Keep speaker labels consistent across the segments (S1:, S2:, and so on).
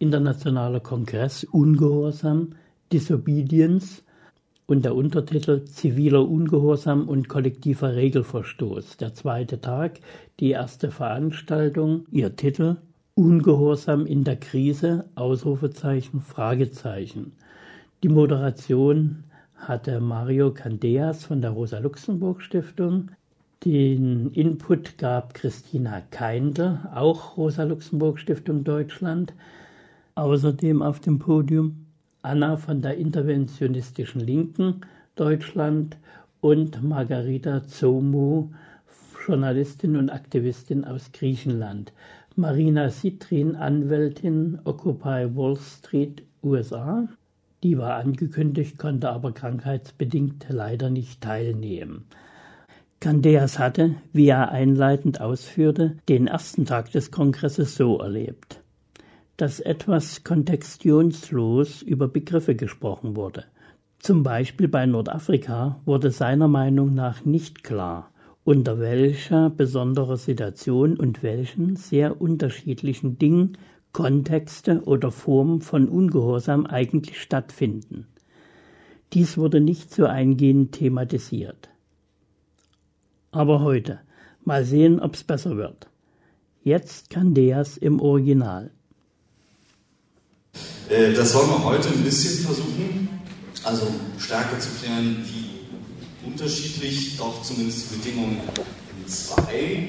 S1: Internationaler Kongress Ungehorsam, Disobedience und der Untertitel Ziviler Ungehorsam und kollektiver Regelverstoß. Der zweite Tag, die erste Veranstaltung, ihr Titel Ungehorsam in der Krise, Ausrufezeichen, Fragezeichen. Die Moderation hatte Mario Candeas von der Rosa-Luxemburg-Stiftung. Den Input gab Christina Keindl, auch Rosa-Luxemburg-Stiftung Deutschland. Außerdem auf dem Podium Anna von der Interventionistischen Linken Deutschland und Margarita Zomu, Journalistin und Aktivistin aus Griechenland. Marina Citrin, Anwältin, Occupy Wall Street, USA. Die war angekündigt, konnte aber krankheitsbedingt leider nicht teilnehmen. Candeas hatte, wie er einleitend ausführte, den ersten Tag des Kongresses so erlebt dass etwas kontextionslos über Begriffe gesprochen wurde. Zum Beispiel bei Nordafrika wurde seiner Meinung nach nicht klar, unter welcher besonderer Situation und welchen sehr unterschiedlichen Dingen Kontexte oder Formen von Ungehorsam eigentlich stattfinden. Dies wurde nicht so eingehend thematisiert. Aber heute, mal sehen, ob's besser wird. Jetzt Candeas im Original.
S2: Äh, das wollen wir heute ein bisschen versuchen, also stärker zu klären, wie unterschiedlich doch zumindest die Bedingungen in zwei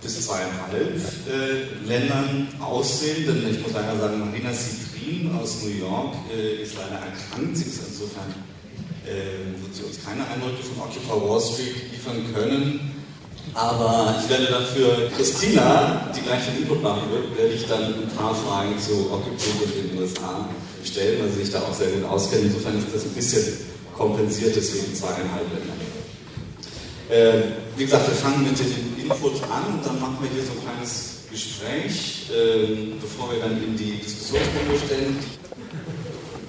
S2: bis zweieinhalb äh, Ländern aussehen. Denn ich muss leider sagen, Marina Citrin aus New York äh, ist leider erkrankt. Sie ist insofern, wird sie uns keine Eindrücke von Occupy Wall Street liefern können. Aber ich werde dafür Christina, die gleich den Input machen wird, werde ich dann ein paar Fragen zu Occupy in den USA stellen, weil sie sich da auch sehr gut auskennen. Insofern ist das ein bisschen kompensiert, deswegen zweieinhalb Länder. Äh, wie gesagt, wir fangen mit dem Input an und dann machen wir hier so ein kleines Gespräch, äh, bevor wir dann in die Diskussionsrunde stellen.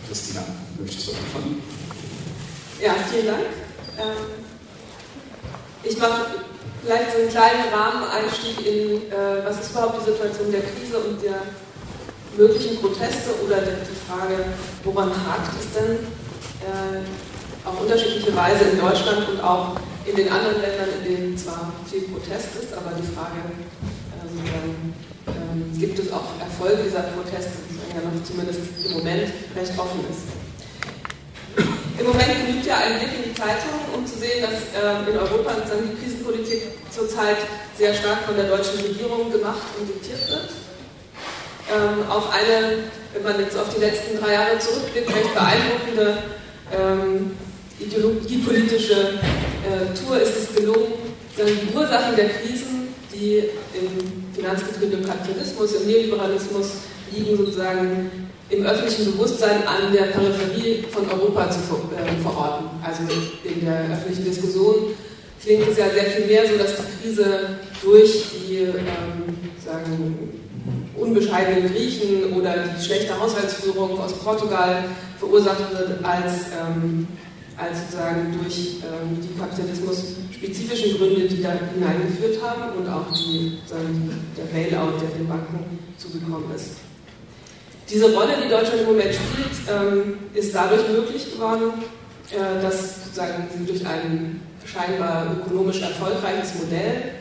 S2: Christina, möchtest du anfangen?
S3: Ja, vielen Dank. Ähm, ich mache vielleicht so einen kleinen Rahmeneinstieg in, äh, was ist überhaupt die Situation der Krise und der möglichen Proteste oder die Frage, woran hakt es denn äh, auf unterschiedliche Weise in Deutschland und auch in den anderen Ländern, in denen zwar viel Protest ist, aber die Frage, ähm, gibt es auch Erfolge dieser Proteste, die ja noch zumindest im Moment recht offen ist. Im Moment genügt ja ein Blick in die Zeitung, um zu sehen, dass äh, in Europa die Krisenpolitik zurzeit sehr stark von der deutschen Regierung gemacht und diktiert wird. Ähm, auf eine, wenn man jetzt auf die letzten drei Jahre zurückblickt, recht beeindruckende ähm, ideologiepolitische äh, Tour ist es gelungen, die Ursachen der Krisen, die im finanzgetriebenen Kapitalismus, im Neoliberalismus liegen, sozusagen im öffentlichen Bewusstsein an der Peripherie von Europa zu äh, verorten. Also in der öffentlichen Diskussion klingt es ja sehr viel mehr so, dass die Krise durch die ähm, sagen, unbescheidenen Griechen oder die schlechte Haushaltsführung aus Portugal verursacht wird, als, ähm, als sozusagen durch ähm, die kapitalismus-spezifischen Gründe, die da hineingeführt haben und auch die, sagen, der Bailout, der den Banken zugekommen ist. Diese Rolle, die Deutschland im Moment spielt, ähm, ist dadurch möglich geworden, äh, dass sozusagen sie durch ein scheinbar ökonomisch erfolgreiches Modell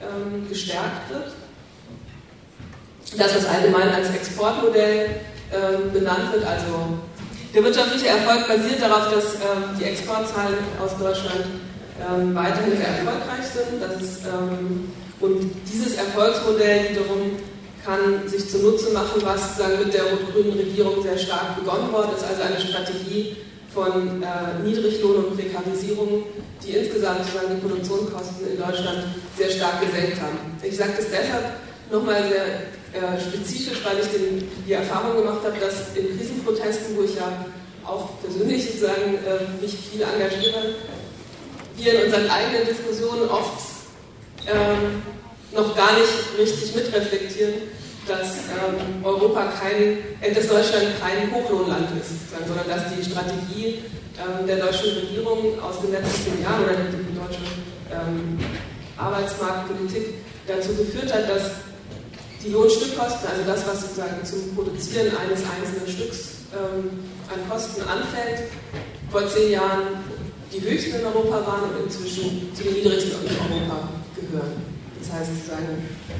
S3: ähm, gestärkt wird. Das, was allgemein als Exportmodell ähm, benannt wird, also der wirtschaftliche Erfolg basiert darauf, dass die Exportzahlen aus Deutschland weiterhin sehr erfolgreich sind. Ist, und dieses Erfolgsmodell wiederum kann sich zunutze machen, was dann mit der rot-grünen Regierung sehr stark begonnen worden ist, also eine Strategie von äh, Niedriglohn und Prekarisierung, die insgesamt sozusagen die Produktionskosten in Deutschland sehr stark gesenkt haben. Ich sage das deshalb nochmal sehr äh, spezifisch, weil ich den, die Erfahrung gemacht habe, dass in Krisenprotesten, wo ich ja auch persönlich sozusagen äh, mich viel engagiere, wir in unseren eigenen Diskussionen oft ähm, noch gar nicht richtig mitreflektieren, dass ähm, Europa kein, äh, dass Deutschland kein Hochlohnland ist, sondern dass die Strategie ähm, der deutschen Regierung aus den letzten Jahren oder die, deutsche ähm, Arbeitsmarktpolitik dazu geführt hat, dass die Lohnstückkosten, also das, was sozusagen zum Produzieren eines einzelnen Stücks ähm, an Kosten anfällt, vor zehn Jahren die höchsten in Europa waren und inzwischen zu den niedrigsten in Europa gehören. Das heißt sozusagen,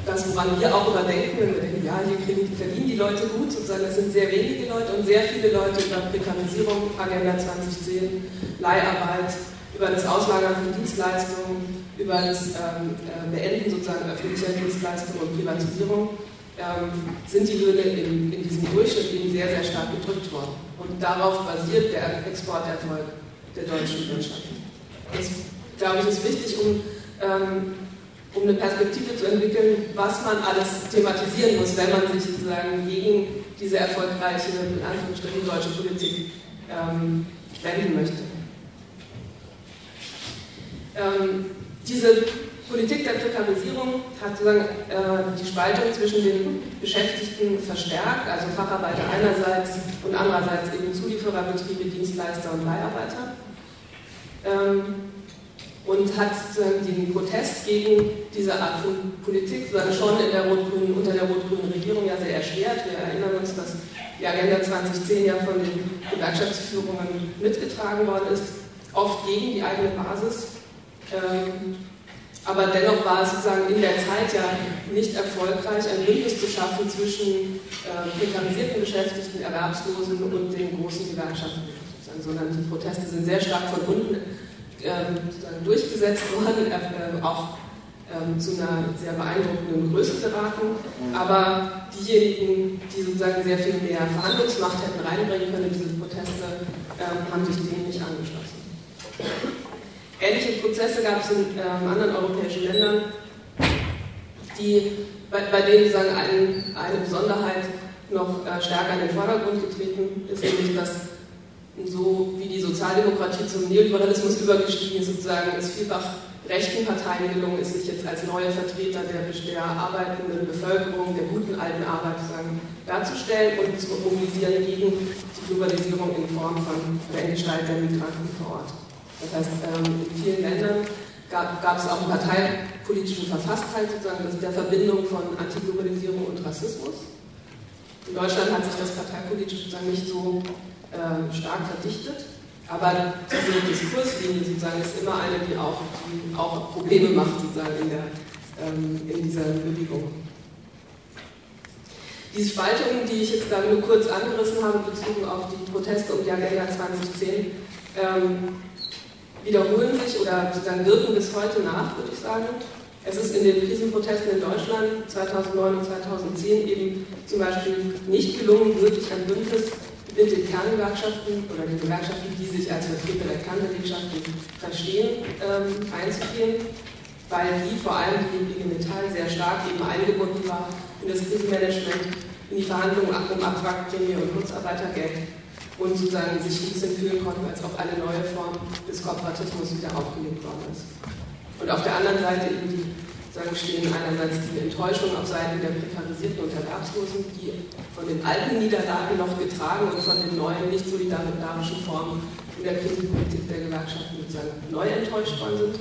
S3: das, woran wir auch überdenken, wenn wir denken, ja, hier kriegen, verdienen die Leute gut, sozusagen, das sind sehr wenige Leute und sehr viele Leute über Prekarisierung, Agenda 2010, Leiharbeit, über das Auslagern von Dienstleistungen, über das ähm, äh, Beenden sozusagen öffentlicher Dienstleistungen und Privatisierung ähm, sind die Löhne in, in, diesem Durchschnitt eben sehr, sehr stark gedrückt worden. Und darauf basiert der Exporterfolg der deutschen Wirtschaft. Das, glaube ich, ist wichtig, um, ähm, um eine Perspektive zu entwickeln, was man alles thematisieren muss, wenn man sich sozusagen gegen diese erfolgreiche, in Anführungsstrichen, deutsche Politik ähm, wenden möchte. Ähm, diese Politik der Prekarisierung hat sozusagen äh, die Spaltung zwischen den Beschäftigten verstärkt, also Facharbeiter einerseits und andererseits eben Zuliefererbetriebe, Dienstleister und Leiharbeiter. Ähm, und hat sozusagen den Protest gegen diese Art von Politik sozusagen schon in der unter der rot-grünen Regierung ja sehr erschwert. Wir erinnern uns, dass die Agenda 2010 ja von den Gewerkschaftsführungen mitgetragen worden ist, oft gegen die eigene Basis. Ähm, aber dennoch war es sozusagen in der Zeit ja nicht erfolgreich, ein Bündnis zu schaffen zwischen äh, prekarisierten Beschäftigten, Erwerbslosen und den großen Gewerkschaften, sondern die Proteste sind sehr stark äh, durchgesetzt worden, äh, auch ähm, zu einer sehr beeindruckenden Größe geraten. Aber diejenigen, die sozusagen sehr viel mehr Verhandlungsmacht hätten reinbringen können in diese Proteste, ähm, haben sich denen nicht angeschlossen. Ähnliche Prozesse gab es in ähm, anderen europäischen Ländern, die, bei, bei denen sagen, ein, eine Besonderheit noch äh, stärker in den Vordergrund getreten ist, nämlich dass so wie die Sozialdemokratie zum Neoliberalismus übergestiegen ist, sozusagen es vielfach rechten Parteien gelungen ist, sich jetzt als neue Vertreter der, der arbeitenden Bevölkerung, der guten alten Arbeit sozusagen darzustellen und zu mobilisieren gegen die Globalisierung in Form von der Gestalt der Migranten vor Ort. Das heißt, ähm, in vielen Ländern gab, es auch parteipolitische Verfasstheit sozusagen der Verbindung von Antiglobalisierung und Rassismus. In Deutschland hat sich das parteipolitisch sozusagen nicht so äh, stark verdichtet, aber diese Diskurslinie sozusagen ist immer eine, die auch, die auch Probleme macht sozusagen in, der, ähm, in dieser Bewegung. Diese Spaltungen, die ich jetzt da nur kurz angerissen habe, bezogen auf die Proteste um die Agenda 2010, ähm, wiederholen sich oder sozusagen wirken bis heute nach, würde ich sagen. Es ist in den Krisenprotesten in Deutschland 2009 und 2010 eben zum Beispiel nicht gelungen, wirklich ein Bündnis mit den Kerngewerkschaften oder den Gewerkschaften, die sich als Vertreter der Kernbelegschaften verstehen, ähm, einzugehen, weil die vor allem die IG Metall sehr stark eben eingebunden war in das Krisenmanagement, in die Verhandlungen um Abwrackprämie und Kurzarbeitergeld und sozusagen sich ein bisschen fühlen konnten, als ob eine neue Form des Kooperatismus wieder aufgelegt worden ist. Und auf der anderen Seite eben die, sagen, stehen einerseits die Enttäuschung auf Seiten der Prekarisierten und Erwerbslosen, die von den alten Niederlagen noch getragen und von den neuen, nicht solidarischen Formen in der Krisenpolitik der Gewerkschaften sozusagen neu enttäuscht worden sind.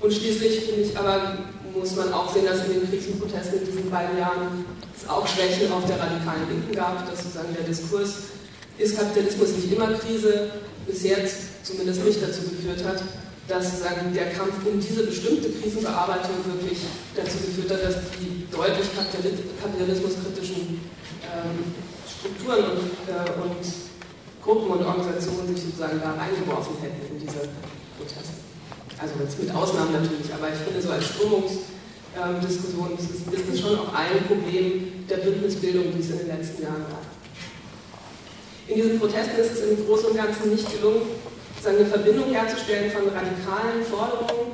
S3: Und schließlich finde ich aber, muss man auch sehen, dass in den Krisenprotesten in diesen beiden Jahren es auch Schwächen auf der radikalen Linken gab, dass sozusagen der Diskurs ist Kapitalismus nicht immer Krise, bis jetzt zumindest nicht dazu geführt hat, dass sozusagen der Kampf um diese bestimmte Krisenbearbeitung wirklich dazu geführt hat, dass die deutlich kapitalismuskritischen ähm, Strukturen und, äh, und Gruppen und Organisationen sich sozusagen da reingeworfen hätten in diese Proteste. Also jetzt mit Ausnahmen natürlich, aber ich finde so als Strömungsdiskussion ähm, ist, ist das schon auch ein Problem der Bündnisbildung, die es in den letzten Jahren gab. In diesen Protesten ist es im Großen und Ganzen nicht gelungen, eine Verbindung herzustellen von radikalen Forderungen,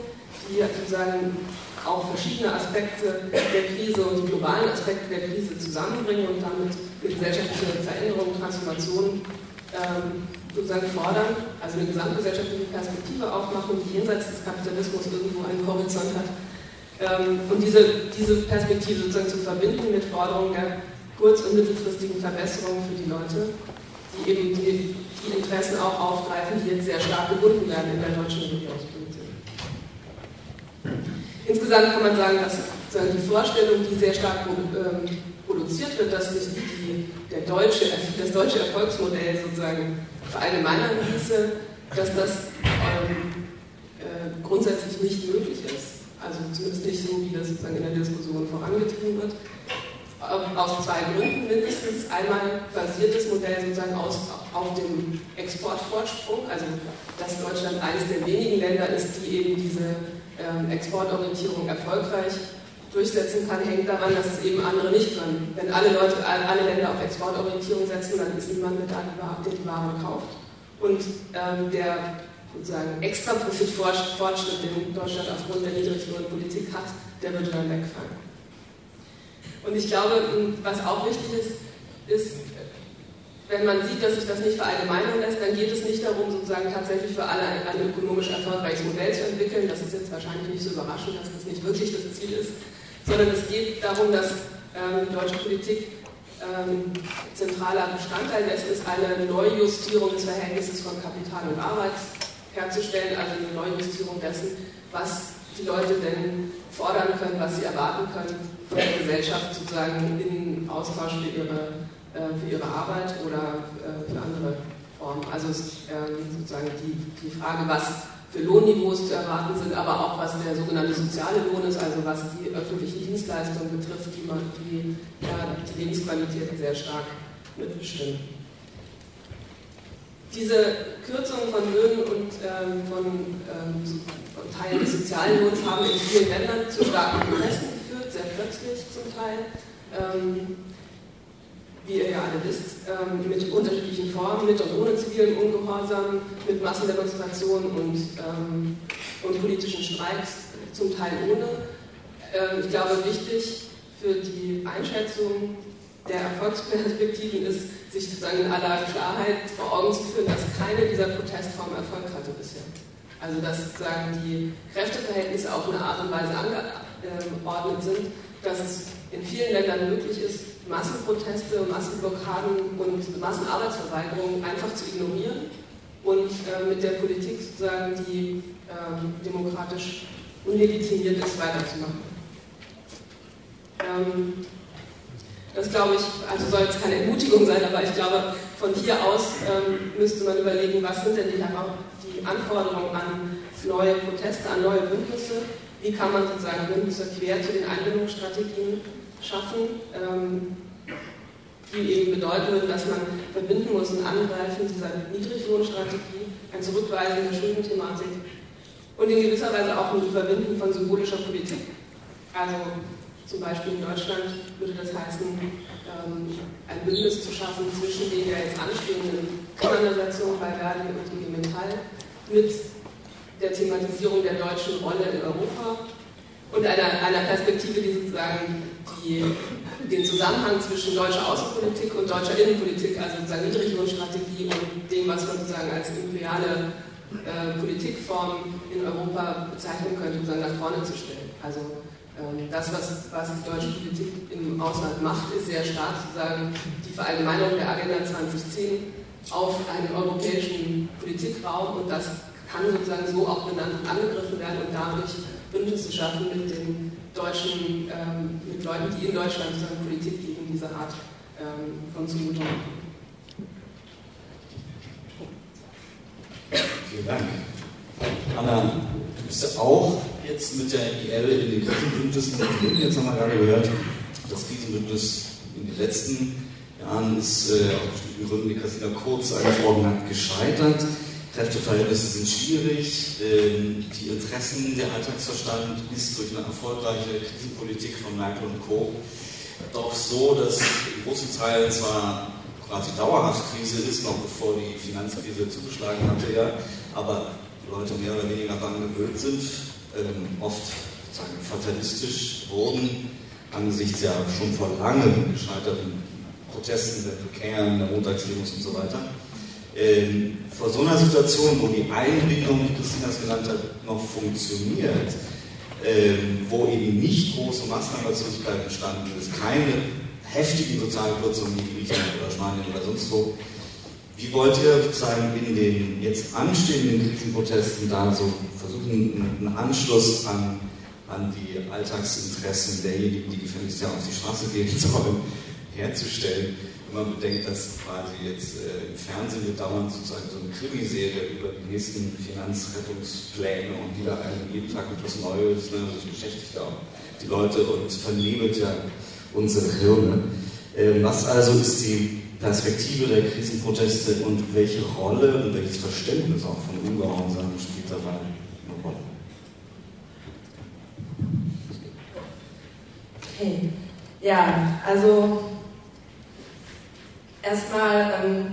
S3: die sozusagen auch verschiedene Aspekte der Krise und die globalen Aspekte der Krise zusammenbringen und damit gesellschaftliche Veränderung, Transformation ähm, sozusagen fordern, also eine gesamtgesellschaftliche Perspektive aufmachen, die jenseits des Kapitalismus irgendwo einen Horizont hat. Ähm, und diese, diese Perspektive sozusagen zu verbinden mit Forderungen der kurz- und mittelfristigen Verbesserung für die Leute die eben die, die Interessen auch aufgreifen, die jetzt sehr stark gebunden werden in der deutschen Regierungspolitik. Insgesamt kann man sagen, dass die Vorstellung, die sehr stark ähm, produziert wird, dass sich der deutsche, das deutsche Erfolgsmodell sozusagen verallgemeinern ließe, dass das ähm, äh, grundsätzlich nicht möglich ist. Also zumindest nicht so, wie das sozusagen in der Diskussion vorangetrieben wird. Aus zwei Gründen mindestens. Einmal basiert das Modell sozusagen aus, auf dem Exportvorsprung, also dass Deutschland eines der wenigen Länder ist, die eben diese ähm, Exportorientierung erfolgreich durchsetzen kann, hängt daran, dass es eben andere nicht können. Wenn alle Leute, alle Länder auf Exportorientierung setzen, dann ist niemand mit, der die Ware kauft. Und ähm, der sozusagen extra Profitfortschritt, den Deutschland aufgrund der Niedriglohnpolitik hat, der würde dann wegfallen. Und ich glaube, was auch wichtig ist, ist, wenn man sieht, dass sich das nicht verallgemeinern lässt, dann geht es nicht darum, sozusagen tatsächlich für alle ein, ökonomisch erfolgreiches Modell zu entwickeln. Das ist jetzt wahrscheinlich nicht so überraschend, dass das nicht wirklich das Ziel ist, sondern es geht darum, dass ähm, deutsche Politik ähm, zentraler Bestandteil dessen ist, eine Neujustierung des Verhältnisses von Kapital und Arbeit herzustellen, also eine Neujustierung dessen, was die Leute denn fordern können, was sie erwarten können der Gesellschaft sozusagen in Austausch für ihre, äh, für ihre Arbeit oder äh, für andere Formen. Also ähm, sozusagen die, die Frage, was für Lohnniveaus zu erwarten sind, aber auch was der sogenannte soziale Lohn ist, also was die öffentlichen Dienstleistungen betrifft, die, man, die ja, die Lebensqualität sehr stark mitbestimmen. Diese Kürzungen von Löhnen und ähm, von, ähm, von, Teilen des sozialen Lohns haben in vielen Ländern zu starken Protesten sehr plötzlich zum Teil. Ähm, wie ihr ja alle wisst, ähm, mit unterschiedlichen Formen, mit und ohne zivilen Ungehorsam, mit Massendemonstrationen und, ähm, und politischen Streiks, zum Teil ohne. Ähm, ich glaube, wichtig für die Einschätzung der Erfolgsperspektiven ist, sich sozusagen in aller Klarheit vor Augen zu führen, dass keine dieser Protestformen Erfolg hatte bisher. Also dass sozusagen die Kräfteverhältnisse auf eine Art und Weise angeordnet sind, dass es in vielen Ländern möglich ist, Massenproteste, Massenblockaden und Massenarbeitsverweigerungen einfach zu ignorieren und äh, mit der Politik sozusagen, die äh, demokratisch unlegitimiert ist, weiterzumachen. Ähm, das glaube ich, also soll jetzt keine Ermutigung sein, aber ich glaube, von hier aus ähm, müsste man überlegen, was sind denn die Anforderungen an neue Proteste, an neue Bündnisse, wie kann man sozusagen Bündnisse quer zu den Einbindungsstrategien schaffen, ähm, die eben bedeuten würden, dass man verbinden muss ein Angreifen dieser Niedriglohnstrategie, ein Zurückweisen der Schuldenthematik und in gewisser Weise auch ein Überwinden von symbolischer Politik. Also zum Beispiel in Deutschland würde das heißen, ähm, ein Bündnis zu schaffen zwischen den ja jetzt anstehenden Auseinandersetzungen bei Verdi und IG Metall mit der Thematisierung der deutschen Rolle in Europa und einer, einer Perspektive, die sozusagen die, den Zusammenhang zwischen deutscher Außenpolitik und deutscher Innenpolitik, also sozusagen Niedriglohnstrategie und dem, was man sozusagen als imperiale äh, Politikform in Europa bezeichnen könnte, sozusagen nach vorne zu stellen. Also ähm, das, was, was die deutsche Politik im Ausland macht, ist sehr stark sozusagen die Verallgemeinerung der Agenda 2010 auf einen europäischen Politikraum und das kann sozusagen so auch benannt angegriffen werden und dadurch Bündnisse schaffen mit den deutschen, ähm, mit Leuten, die in Deutschland sozusagen Politik gegen diese Art ähm, von Zumutung machen.
S2: Vielen Dank. Anna, du bist ja auch jetzt mit der IL in den Krisenbündnissen. Jetzt haben wir gerade gehört, das Krisenbündnis in den letzten Jahren ist äh, aus bestimmten Gründen, die Christina Kurz angesprochen hat, gescheitert. Kräfteverhältnisse sind schwierig, ähm, die Interessen der Alltagsverstand ist durch eine erfolgreiche Krisenpolitik von Merkel und Co. doch so, dass in großen Teilen zwar quasi dauerhaft Krise ist, noch bevor die Finanzkrise zugeschlagen hatte, ja, aber Leute mehr oder weniger daran gewöhnt sind, ähm, oft sagen, fatalistisch wurden angesichts ja schon vor langem gescheiterten Protesten der prekären, der Montagsdemos und so weiter ähm, vor so einer Situation, wo die Einbindung, wie Christina es genannt hat, noch funktioniert, ähm, wo eben nicht große Massenarbeitslosigkeit entstanden ist, keine heftigen sozialen Kürzungen wie Griechenland oder Spanien oder sonst wo, wie wollt ihr sozusagen in den jetzt anstehenden Krisenprotesten da so versuchen, einen Anschluss an an die Alltagsinteressen derjenigen, die gefälligst ja auf die Straße gehen sollen, herzustellen. Wenn man bedenkt, dass quasi jetzt äh, im Fernsehen dauernd sozusagen so eine Krimiserie über die nächsten Finanzrettungspläne und die da einen jeden Tag etwas Neues, ne, das beschäftigt ja auch die Leute und vernebelt ja unsere Hirne. Ähm, was also ist die Perspektive der Krisenproteste und welche Rolle und welches Verständnis auch von Ungehorsam spielt dabei eine Rolle?
S4: Okay. Ja, also erstmal ähm,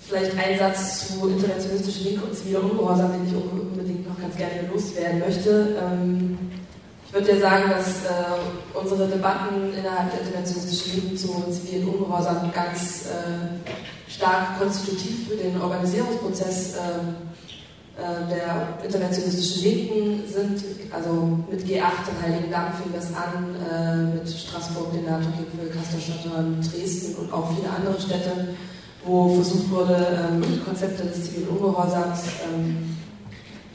S4: vielleicht ein Satz zu interventionistischen Linke und ziviler Ungehorsam, den ich unbedingt noch ganz gerne loswerden möchte. Ähm, ich würde ja sagen, dass äh, unsere Debatten innerhalb der interventionistischen Linken zu zivilen Ungehorsam ganz äh, stark konstitutiv für den Organisierungsprozess äh der interventionistischen Linken sind. Also mit G8 in Heiligendamm fing das an, äh, mit Straßburg, den NATO-Gipfel, Kasterstadt, Dresden und auch viele andere Städte, wo versucht wurde, ähm, Konzepte des zivilen Ungehorsams ähm,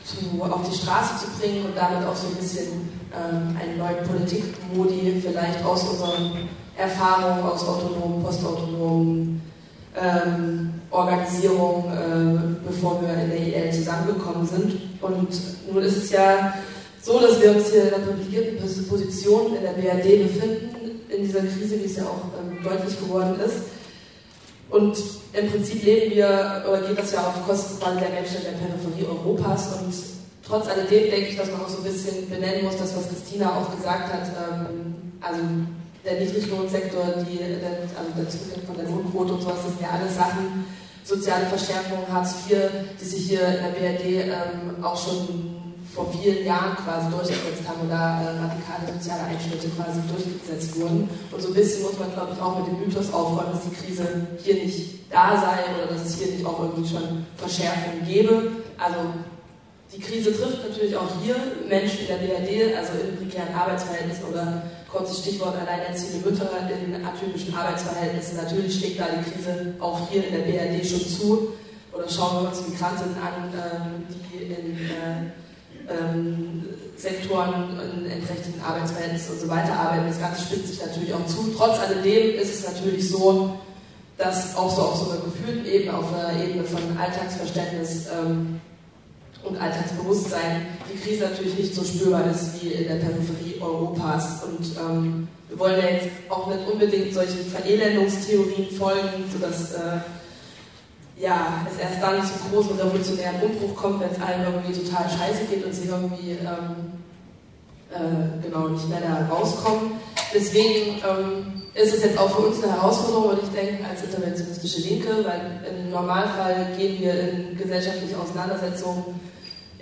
S4: zu, auf die Straße zu bringen und damit auch so ein bisschen ähm, einen neuen Politikmodi vielleicht aus unseren Erfahrungen aus autonomen, postautonomen ähm, Organisierungen, äh, bevor wir in der IL zusammengekommen sind. Und nun ist es ja so, dass wir uns hier in einer privilegierten Position in der BRD befinden, in dieser Krise, wie es ja auch ähm, deutlich geworden ist. Und im Prinzip leben wir, oder geht das ja auf Kosten der Menschen in der Peripherie Europas und trotz alledem denke ich, dass man auch so ein bisschen benennen muss, das, was Christina auch gesagt hat. Ähm, also der Niedriglohnsektor, die, also der Zugang von der Lohnquote und sowas, das sind ja alles Sachen, soziale Verschärfung, Hartz IV, die sich hier in der BRD ähm, auch schon vor vielen Jahren quasi durchgesetzt haben oder äh, radikale soziale Einschnitte quasi durchgesetzt wurden. Und so ein bisschen muss man, glaube ich, auch mit dem Mythos aufräumen, dass die Krise hier nicht da sei oder dass es hier nicht auch irgendwie schon Verschärfungen gäbe. Also die Krise trifft natürlich auch hier Menschen in der BRD, also in prekären Arbeitsverhältnissen oder kurzes Stichwort alleinerziehende Mütter in atypischen Arbeitsverhältnissen. Natürlich schlägt da die Krise auch hier in der BRD schon zu. Oder schauen wir uns Migrantinnen an, ähm, die in äh, ähm, Sektoren in entrechteten Arbeitsverhältnissen und so weiter arbeiten. Das Ganze spitzt sich natürlich auch zu. Trotz alledem ist es natürlich so, dass auch so auf so einer gefühlten Ebene, auf einer Ebene von Alltagsverständnis ähm, und Alltagsbewusstsein die Krise natürlich nicht so spürbar ist wie in der Peripherie Europas. Und ähm, wir wollen ja jetzt auch nicht unbedingt solchen Verelendungstheorien folgen, sodass äh, ja, es erst dann zum großen revolutionären Umbruch kommt, wenn es allen irgendwie total scheiße geht und sie irgendwie ähm, äh, genau nicht mehr da rauskommen. Deswegen ähm, ist es jetzt auch für uns eine Herausforderung, würde ich denken, als interventionistische Linke, weil im Normalfall gehen wir in gesellschaftliche Auseinandersetzungen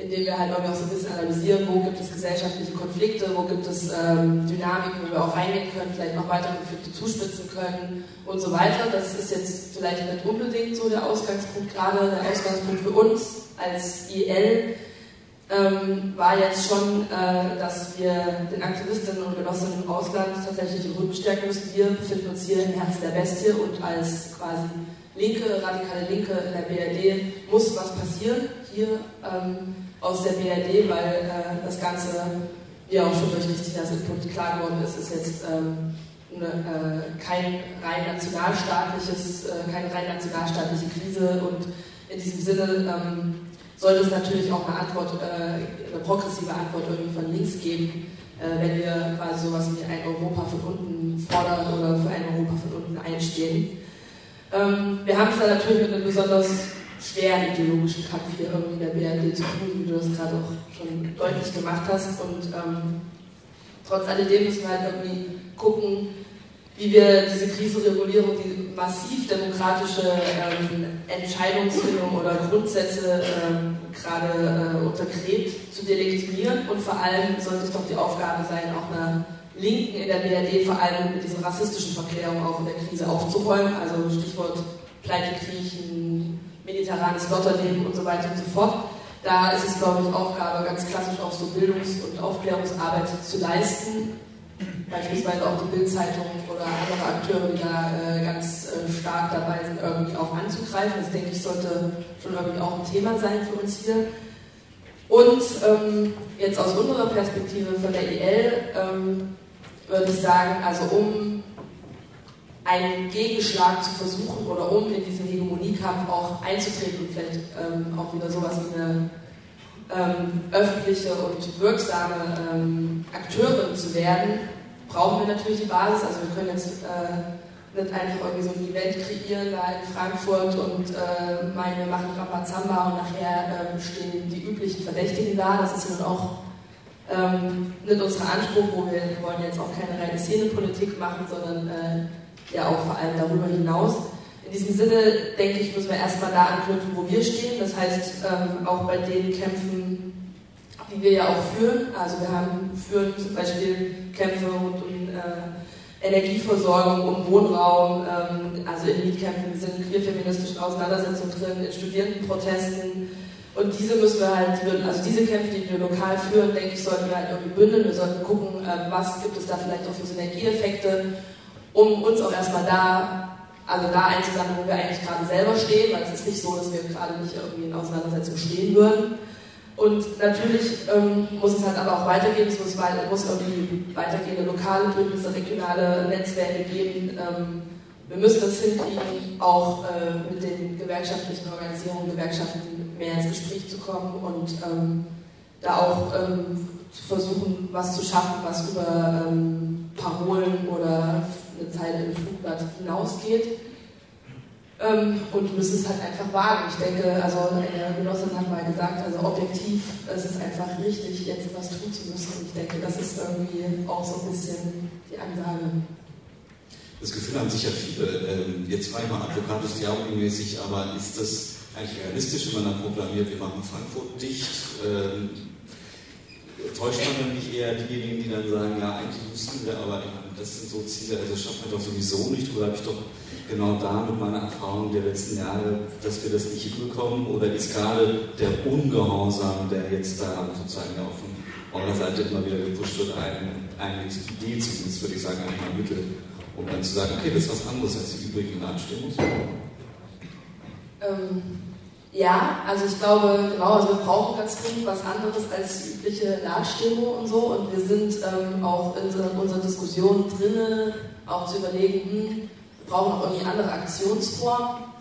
S4: indem wir halt irgendwie auch so ein bisschen analysieren, wo gibt es gesellschaftliche Konflikte, wo gibt es ähm, Dynamiken, wo wir auch reingehen können, vielleicht noch weitere Konflikte zuspitzen können und so weiter. Das ist jetzt vielleicht nicht unbedingt so der Ausgangspunkt, gerade der Ausgangspunkt für uns als IL ähm, war jetzt schon, äh, dass wir den Aktivistinnen und Genossinnen im Ausland tatsächlich den Rücken stärken müssen. Wir befinden uns hier im Herzen der Bestie und als quasi linke, radikale Linke in der BRD muss was passieren hier. Ähm, aus der BRD, weil äh, das Ganze, wie auch schon durch Christinas Input klar geworden ist, ist jetzt ähm, eine, äh, kein rein nationalstaatliches, äh, keine rein nationalstaatliche Krise und in diesem Sinne ähm, sollte es natürlich auch eine Antwort, äh, eine progressive Antwort irgendwie von links geben, äh, wenn wir quasi sowas wie ein Europa von unten fordern oder für ein Europa von unten einstehen. Ähm, wir haben es da natürlich mit einem besonders schweren ideologischen Kampf hier irgendwie in der BRD zu tun, wie du das gerade auch schon deutlich gemacht hast. Und ähm, trotz alledem müssen wir halt irgendwie gucken, wie wir diese Krisenregulierung, die massiv demokratische ähm, Entscheidungsfindung oder Grundsätze ähm, gerade äh, untergräbt, zu delegitimieren. Und vor allem sollte es doch die Aufgabe sein, auch einer Linken in der BRD vor allem mit diesen rassistischen Verklärungen auch in der Krise aufzuräumen. Also Stichwort Pleite Griechen, mediterranes Lotterleben und so weiter und so fort. Da ist es, glaube ich, Aufgabe, ganz klassisch auch so Bildungs- und Aufklärungsarbeit zu leisten. Beispielsweise auch die Bildzeitung oder andere Akteure, die da äh, ganz äh, stark dabei sind, irgendwie auch anzugreifen. Das denke ich, sollte schon irgendwie auch ein Thema sein für uns hier. Und ähm, jetzt aus unserer Perspektive von der IL ähm, würde ich sagen, also um einen Gegenschlag zu versuchen oder um in diesen Hegemoniekampf auch einzutreten und vielleicht ähm, auch wieder sowas wie eine ähm, öffentliche und wirksame ähm, Akteurin zu werden, brauchen wir natürlich die Basis. Also wir können jetzt äh, nicht einfach irgendwie so ein Event kreieren da in Frankfurt und äh, meinen, wir machen Rambazamba und nachher äh, stehen die üblichen Verdächtigen da. Das ist nun auch ähm, nicht unser Anspruch, wo wir wollen jetzt auch keine reine Szenepolitik machen, sondern äh, ja auch vor allem darüber hinaus. In diesem Sinne, denke ich, müssen wir erstmal da anknüpfen, wo wir stehen. Das heißt, ähm, auch bei den Kämpfen, die wir ja auch führen. Also wir haben, führen zum Beispiel Kämpfe rund um äh, Energieversorgung, um Wohnraum, ähm, also in Mietkämpfen sind queerfeministischen Auseinandersetzungen drin, in Studierendenprotesten. Und diese müssen wir halt, also diese Kämpfe, die wir lokal führen, denke ich, sollten wir halt irgendwie bündeln. Wir sollten gucken, äh, was gibt es da vielleicht auch für Synergieeffekte, um uns auch erstmal da also da einzusammeln, wo wir eigentlich gerade selber stehen, weil es ist nicht so, dass wir gerade nicht irgendwie in Auseinandersetzung stehen würden. Und natürlich ähm, muss es halt aber auch weitergehen, es muss, muss irgendwie weitergehende lokale Bündnisse, regionale Netzwerke geben. Ähm, wir müssen es hinkriegen, auch äh, mit den gewerkschaftlichen Organisierungen, Gewerkschaften mehr ins Gespräch zu kommen und ähm, da auch ähm, zu versuchen, was zu schaffen, was über ähm, Parolen oder eine Zeile im Flugblatt hinausgeht. Ähm, und müssen es halt einfach wagen. Ich denke, also eine Genossin hat mal gesagt, also objektiv es ist einfach richtig, jetzt was tun zu müssen. Und ich denke, das ist irgendwie auch so ein bisschen die Ansage.
S2: Das Gefühl haben sicher viele. Ähm, jetzt frage ich mal Advocatus Diaboli-mäßig, aber ist das eigentlich realistisch, wenn man dann proklamiert, wir machen Frankfurt dicht? Ähm, täuscht man dann nicht eher diejenigen, die dann sagen, ja, eigentlich müssen wir, aber das sind so Ziele, also schafft man doch sowieso nicht, oder habe ich doch genau da mit meiner Erfahrung der letzten Jahre, dass wir das nicht hinbekommen, oder ist gerade der Ungehorsam, der jetzt da sozusagen auf eurer Seite immer wieder gepusht wird, eine, eine Idee zumindest, würde ich sagen, ein Mittel, um dann zu sagen, okay, das ist was anderes als die übrigen Abstimmungen?
S4: Ähm, ja, also ich glaube, genau, also wir brauchen ganz dringend was anderes als die übliche Ladstimmung und so. Und wir sind ähm, auch in unserer Diskussion drin, auch zu überlegen, hm, wir brauchen auch irgendwie andere Aktionsformen.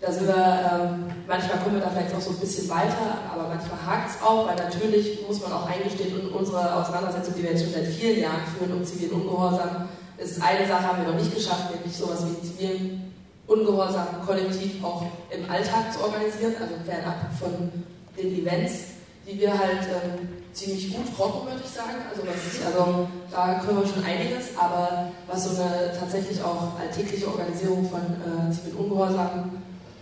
S4: Da sind wir, ähm, manchmal kommen wir da vielleicht auch so ein bisschen weiter, aber manchmal hakt es auch, weil natürlich muss man auch eingestehen, in unserer Auseinandersetzung, die wir jetzt schon seit vielen Jahren führen, um zivilen Ungehorsam, ist eine Sache haben wir noch nicht geschafft, nämlich sowas wie zivilen Ungehorsam kollektiv auch im Alltag zu organisieren, also fernab von den Events, die wir halt ähm, ziemlich gut rocken, würde ich sagen. Also, was, also da können wir schon einiges, aber was so eine tatsächlich auch alltägliche Organisierung von äh, zivilen Ungehorsam,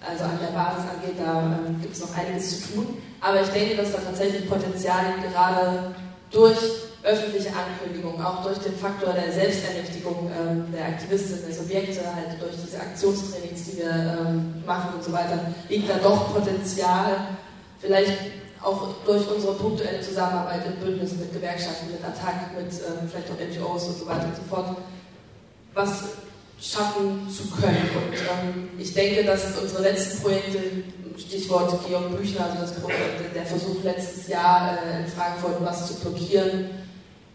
S4: also an der Basis angeht, da ähm, gibt es noch einiges zu tun. Aber ich denke, dass da tatsächlich Potenzial gerade durch öffentliche Ankündigung, auch durch den Faktor der Selbstermächtigung ähm, der Aktivistinnen, der Subjekte, halt durch diese Aktionstrainings, die wir ähm, machen und so weiter, liegt da doch Potenzial, vielleicht auch durch unsere punktuelle Zusammenarbeit in Bündnissen mit Gewerkschaften, mit Attac, mit ähm, vielleicht auch NGOs und so weiter und so fort, was schaffen zu können. Und ähm, ich denke, dass unsere letzten Projekte, Stichwort Georg Büchner, also das Projekt, der Versuch letztes Jahr äh, in Frankfurt was zu blockieren,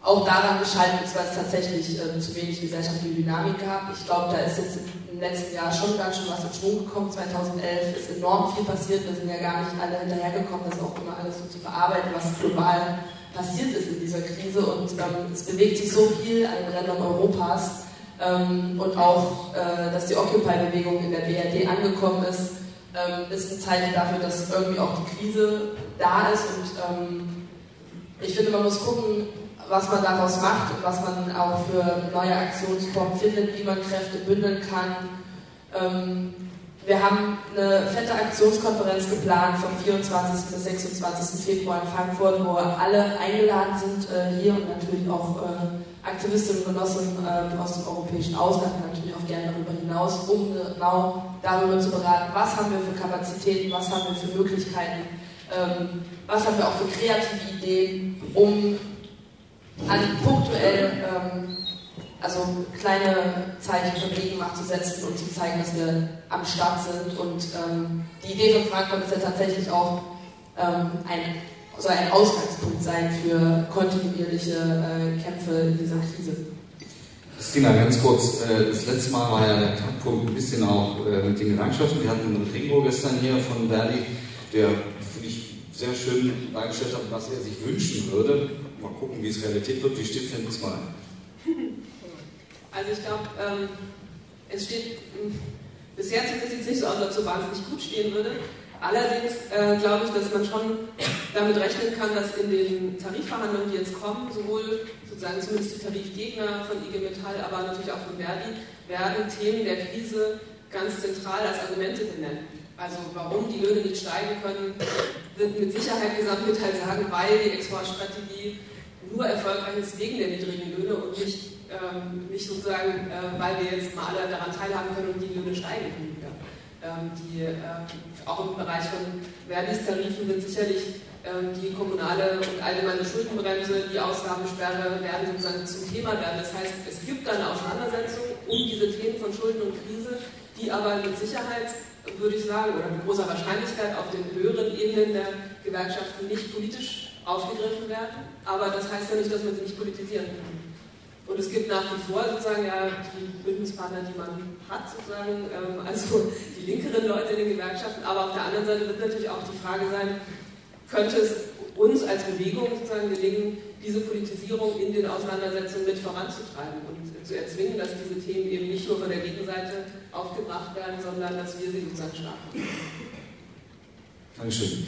S4: auch daran gescheitert ist, weil es tatsächlich äh, zu wenig gesellschaftliche Dynamik gab. Ich glaube, da ist jetzt im letzten Jahr schon ganz schön was in Schwung gekommen. 2011 ist enorm viel passiert. Wir sind ja gar nicht alle hinterhergekommen, das auch immer alles so zu verarbeiten, was global passiert ist in dieser Krise. Und ähm, es bewegt sich so viel an den Rändern Europas. Ähm, und auch, äh, dass die Occupy-Bewegung in der BRD angekommen ist, ähm, ist ein Zeichen dafür, dass irgendwie auch die Krise da ist. Und ähm, ich finde, man muss gucken, was man daraus macht und was man auch für neue Aktionsformen findet, wie man Kräfte bündeln kann. Ähm, wir haben eine fette Aktionskonferenz geplant vom 24. bis 26. Februar in Frankfurt, wo alle eingeladen sind, äh, hier und natürlich auch äh, Aktivistinnen und Genossen äh, aus dem europäischen Ausland natürlich auch gerne darüber hinaus, um genau darüber zu beraten, was haben wir für Kapazitäten, was haben wir für Möglichkeiten, ähm, was haben wir auch für kreative Ideen, um an punktuell ähm, also kleine Zeichen von Gegenmacht zu setzen und zu zeigen, dass wir am Start sind. Und ähm, die Idee von Frankfurt ist ja tatsächlich auch ähm, ein soll ein Ausgangspunkt sein für kontinuierliche äh, Kämpfe in dieser Krise.
S2: Christina, ganz kurz, äh, das letzte Mal war ja der Knackpunkt ein bisschen auch äh, mit den Gewerkschaften. Wir hatten Rodrigo gestern hier von Verdi, der, finde ich, sehr schön dargestellt hat, was er sich wünschen würde. Mal gucken, wie es Realität wird. Wie steht es denn diesmal?
S3: Also ich glaube, ähm, es steht bisher zumindest nicht so aus, als ob es so wahnsinnig gut stehen würde. Allerdings äh, glaube ich, dass man schon damit rechnen kann, dass in den Tarifverhandlungen, die jetzt kommen, sowohl sozusagen zumindest die Tarifgegner von IG Metall, aber natürlich auch von Verdi, werden Themen der Krise ganz zentral als Argumente benennen. Also warum die Löhne nicht steigen können, wird mit Sicherheit Gesamtmetall sagen, weil die Exportstrategie nur erfolgreich ist wegen der niedrigen Löhne und nicht, ähm, nicht sozusagen, äh, weil wir jetzt mal alle daran teilhaben können und die Löhne steigen können. Ähm, die, ähm, auch im Bereich von Verdis Tarifen wird sicherlich ähm, die kommunale und allgemeine Schuldenbremse, die Ausgabensperre werden sozusagen zum Thema werden. Das heißt, es gibt eine Auseinandersetzung um diese Themen von Schulden und Krise, die aber mit Sicherheit, würde ich sagen, oder mit großer Wahrscheinlichkeit auf den höheren Ebenen der Gewerkschaften nicht politisch aufgegriffen werden. Aber das heißt ja nicht, dass man sie nicht politisieren kann. Und es gibt nach wie vor sozusagen ja die Bündnispartner, die man hat, sozusagen, ähm, also die linkeren Leute in den Gewerkschaften. Aber auf der anderen Seite wird natürlich auch die Frage sein, könnte es uns als Bewegung sozusagen gelingen, diese Politisierung in den Auseinandersetzungen mit voranzutreiben und zu erzwingen, dass diese Themen eben nicht nur von der Gegenseite aufgebracht werden, sondern dass wir sie sozusagen starten.
S2: Dankeschön.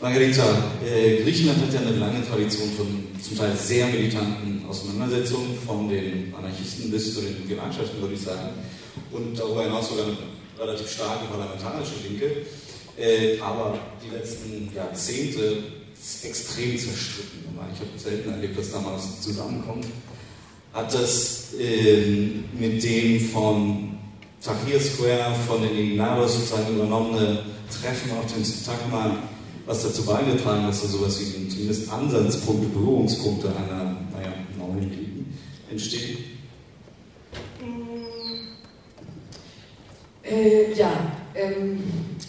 S2: Margarita, äh, Griechenland hat ja eine lange Tradition von zum Teil sehr militanten Auseinandersetzungen, von den Anarchisten bis zu den Gewerkschaften, würde ich sagen. Und darüber hinaus sogar eine relativ starke parlamentarische Linke. Äh, aber die letzten Jahrzehnte ist extrem zerstritten. Ich habe selten erlebt, dass da mal was zusammenkommt. Hat das äh, mit dem von Tahrir Square, von den Ignaros sozusagen übernommene Treffen auf dem Syntagma was dazu beigetragen, dass da sowas wie zumindest Ansatzpunkte, Berührungspunkte einer naja, neuen Ligen entstehen?
S5: Äh, ja, ähm,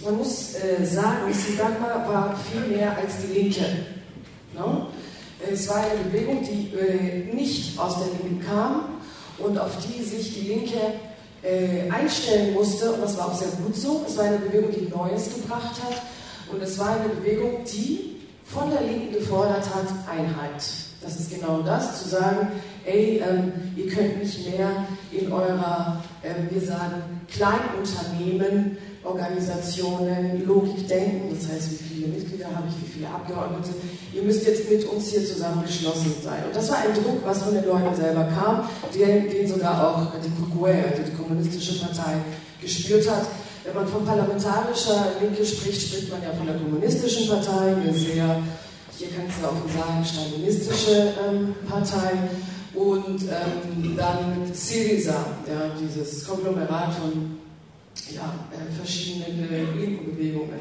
S5: man muss äh, sagen, Sidagma war viel mehr als die Linke. No? Es war eine Bewegung, die äh, nicht aus der Linken kam und auf die sich die Linke äh, einstellen musste. Und das war auch sehr gut so. Es war eine Bewegung, die Neues gebracht hat und es war eine Bewegung, die von der Linken gefordert hat, Einheit. Das ist genau das, zu sagen, ey, ähm, ihr könnt nicht mehr in eurer, ähm, wir sagen, Kleinunternehmen, Organisationen, Logik denken, das heißt, wie viele Mitglieder habe ich, wie viele Abgeordnete, ihr müsst jetzt mit uns hier zusammengeschlossen sein. Und das war ein Druck, was von den Leuten selber kam, den, den sogar auch die KUKUE, also die Kommunistische Partei, gespürt hat. Wenn man von parlamentarischer Linke spricht, spricht man ja von der kommunistischen Partei, eine sehr, hier kann es ja auch sagen, stalinistische ähm, Partei. Und ähm, dann Syriza, ja, dieses Konglomerat von ja, äh, verschiedenen äh, linken Bewegungen.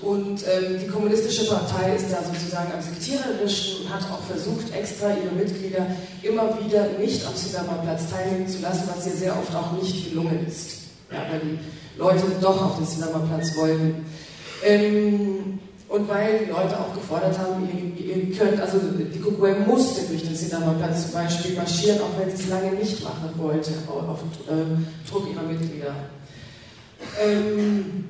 S5: Und ähm, die kommunistische Partei ist da sozusagen am sektiererischen und hat auch versucht, extra ihre Mitglieder immer wieder nicht am Sidama Platz teilnehmen zu lassen, was ihr sehr oft auch nicht gelungen ist. Ja, weil die Leute doch auf den Cinema-Platz wollten. Ähm, und weil die Leute auch gefordert haben, ihr, ihr könnt, also die Kukue musste durch den Cinema-Platz zum Beispiel marschieren, auch wenn sie es lange nicht machen wollte, auf äh, Druck ihrer Mitglieder. Ähm,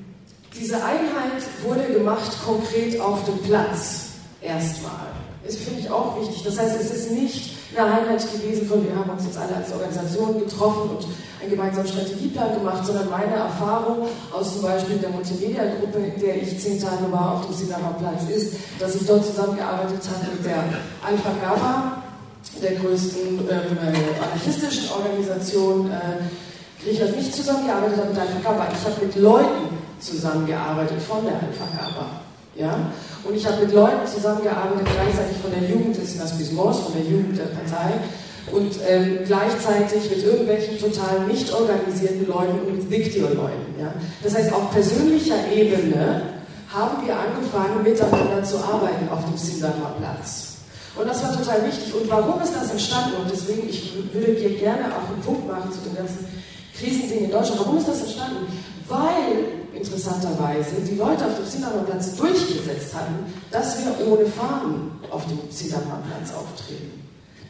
S5: diese Einheit wurde gemacht konkret auf dem Platz, erstmal. Das finde ich auch wichtig. Das heißt, es ist nicht eine Einheit gewesen von, wir haben uns jetzt alle als Organisation getroffen und einen gemeinsamen Strategieplan gemacht, sondern meine Erfahrung aus zum Beispiel der Multimedia-Gruppe, in der ich zehn Tage war auf dem Sinama-Platz, ist, dass ich dort zusammengearbeitet habe mit der Alpha Gamma, der größten ähm, anarchistischen Organisation. Äh, Griechenland nicht zusammengearbeitet habe mit der Alpha Gamma. Ich habe mit Leuten zusammengearbeitet von der Alpha Gamma. Ja? Und ich habe mit Leuten zusammengearbeitet, gleichzeitig von der Jugend des Naspismos, von der Jugend der Partei, und ähm, gleichzeitig mit irgendwelchen total nicht organisierten Leuten und mit Victio-Leuten. Ja? Das heißt, auf persönlicher Ebene haben wir angefangen, miteinander zu arbeiten auf dem Sindama Platz. Und das war total wichtig. Und warum ist das entstanden? Und deswegen, ich würde dir gerne auch einen Punkt machen zu den ganzen Krisendingen in Deutschland. Warum ist das entstanden? Weil interessanterweise, die Leute auf dem Sindamer-Platz durchgesetzt hatten, dass wir ohne Fahnen auf dem Sindamer-Platz auftreten.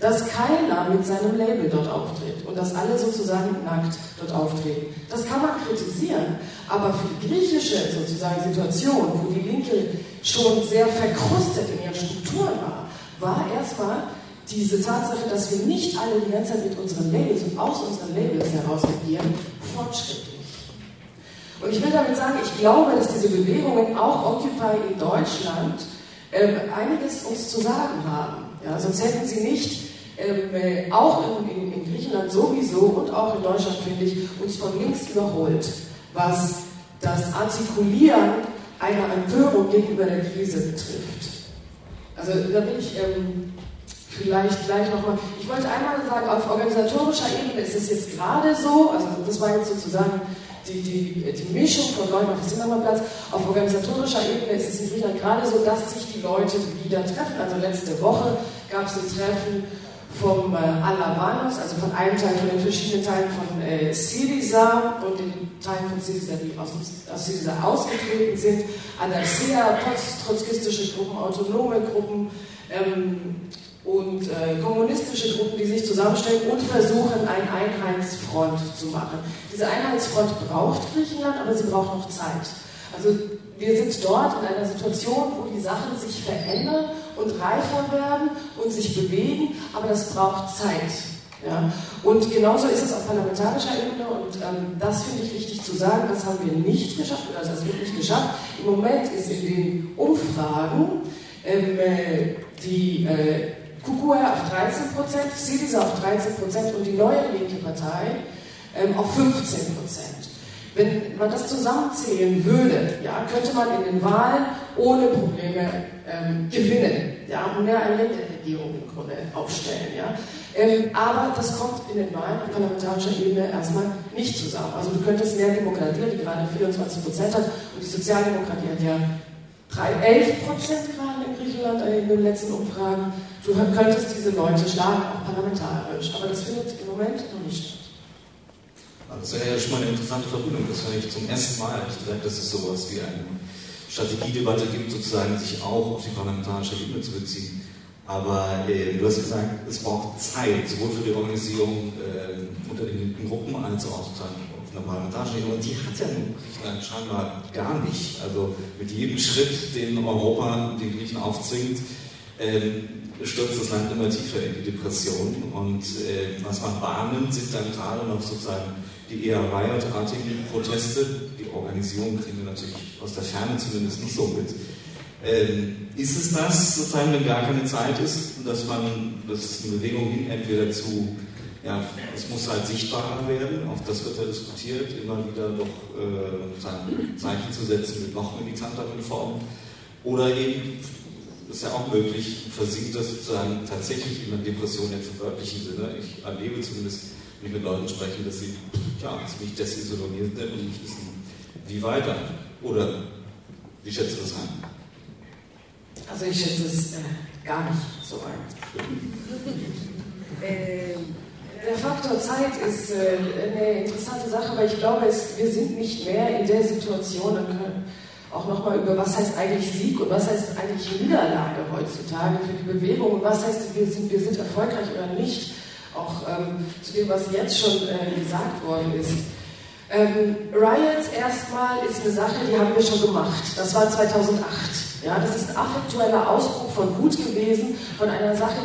S5: Dass keiner mit seinem Label dort auftritt und dass alle sozusagen nackt dort auftreten. Das kann man kritisieren, aber für die griechische sozusagen Situation, wo die Linke schon sehr verkrustet in ihren Strukturen war, war erstmal diese Tatsache, dass wir nicht alle die ganze Zeit mit unseren Labels und aus unseren Labels heraus agieren, fortschrittlich. Und ich will damit sagen, ich glaube, dass diese Bewegungen, auch Occupy in Deutschland, ähm, einiges uns zu sagen haben. Ja, sonst hätten sie nicht, ähm, äh, auch in, in, in, Griechenland sowieso und auch in Deutschland, finde ich, uns von links überholt, was das Artikulieren einer Empörung gegenüber der Krise betrifft. Also da bin ich ähm, vielleicht gleich nochmal. Ich wollte einmal sagen, auf organisatorischer Ebene ist es jetzt gerade so, also das war jetzt sozusagen die, die, die Mischung von Leuten auf dem Zimmermannplatz. Auf organisatorischer Ebene ist es in Griechenland gerade so, dass sich die Leute wieder treffen. Also letzte Woche gab es ein Treffen vom äh, Alavanos, also von einem Teil von den verschiedenen Teilen von äh, Syriza und den Teilen von Syriza, die aus, aus Syriza ausgetreten sind, Anarchia, trotzkistische Gruppen, autonome Gruppen, ähm, und äh, kommunistische Gruppen, die sich zusammenstellen und versuchen, eine Einheitsfront zu machen. Diese Einheitsfront braucht Griechenland, aber sie braucht noch Zeit. Also wir sind dort in einer Situation, wo die Sachen sich verändern und reifer werden und sich bewegen, aber das braucht Zeit. Ja? Und genauso ist es auf parlamentarischer Ebene und ähm, das finde ich wichtig zu sagen, das haben wir nicht geschafft, also das wird nicht geschafft. Im Moment ist in den Umfragen ähm, äh, die äh, Kukua auf 13 Prozent, Syriza auf 13 Prozent und die neue linke Partei ähm, auf 15 Prozent. Wenn man das zusammenzählen würde, ja, könnte man in den Wahlen ohne Probleme ähm, gewinnen ja, eine Länderregierung im Grunde aufstellen. Ja. Ähm, aber das kommt in den Wahlen auf parlamentarischer Ebene erstmal nicht zusammen. Also du könntest mehr Demokratie, die gerade 24 Prozent hat, und die Sozialdemokratie hat ja 3, 11 Prozent gerade in Griechenland in den letzten Umfragen. Du könntest diese Leute schlagen, auch parlamentarisch, aber das findet im Moment noch nicht statt.
S2: Das wäre ja schon mal eine interessante Verbindung. Das höre ich zum ersten Mal, ehrlich gesagt, dass es sowas wie eine Strategiedebatte gibt, sozusagen sich auch auf die parlamentarische Ebene zu beziehen. Aber äh, du hast gesagt, es braucht Zeit, sowohl für die Organisierung äh, unter den Gruppen als auch sozusagen auf einer parlamentarischen Ebene. Und die hat ja nun Griechenland scheinbar gar nicht. Also mit jedem Schritt, den Europa den Griechen aufzwingt, ähm, stürzt das Land immer tiefer in die Depression. Und äh, was man wahrnimmt, sind dann gerade noch sozusagen die eher riot-artigen Proteste. Die Organisation kriegen wir natürlich aus der Ferne zumindest nicht so mit. Ähm, ist es das, sozusagen, wenn gar keine Zeit ist, dass man, dass eine Bewegung hin entweder zu, ja, es muss halt sichtbarer werden, auch das wird ja diskutiert, immer wieder doch äh, Zeichen zu setzen mit noch militanteren Formen, oder eben ist ja auch möglich, versiegt das sozusagen tatsächlich in der Depression jetzt im wörtlichen Sinne. Ich erlebe zumindest, ich mit Leuten spreche, dass sie ja, ziemlich desillusioniert sind und nicht wissen, wie weiter. Oder wie schätzt du das ein?
S5: Also ich schätze es äh, gar nicht so ein. äh, der Faktor Zeit ist äh, eine interessante Sache, weil ich glaube, es, wir sind nicht mehr in der Situation, dann können, auch nochmal über, was heißt eigentlich Sieg und was heißt eigentlich Niederlage heutzutage für die Bewegung und was heißt, wir sind, wir sind erfolgreich oder nicht, auch ähm, zu dem, was jetzt schon äh, gesagt worden ist. Ähm, Riots erstmal ist eine Sache, die haben wir schon gemacht. Das war 2008. Ja, das ist ein affektueller Ausbruch von Wut gewesen, von einer Sache,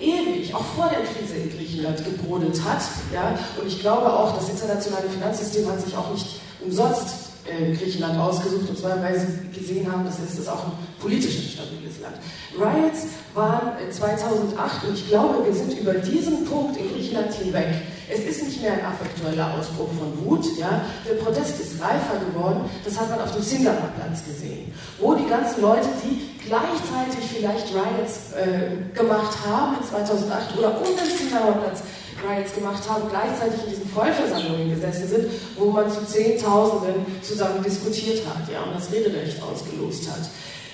S5: die ewig, auch vor der Krise in Griechenland gebrodelt hat. Ja, und ich glaube auch, das internationale Finanzsystem hat sich auch nicht umsonst äh, Griechenland ausgesucht, und zwar weil sie gesehen haben, dass es ist auch ein politisch instabiles Land. Riots waren 2008 und ich glaube, wir sind über diesen Punkt in Griechenland hinweg. Es ist nicht mehr ein affektueller Ausbruch von Wut. Ja? Der Protest ist reifer geworden. Das hat man auf dem Sindamer-Platz gesehen, wo die ganzen Leute, die gleichzeitig vielleicht Riots äh, gemacht haben in 2008 oder um den Sindamer-Platz Riots gemacht haben, gleichzeitig in diesen Vollversammlungen gesessen sind, wo man zu Zehntausenden zusammen diskutiert hat ja, und das Rederecht ausgelost hat.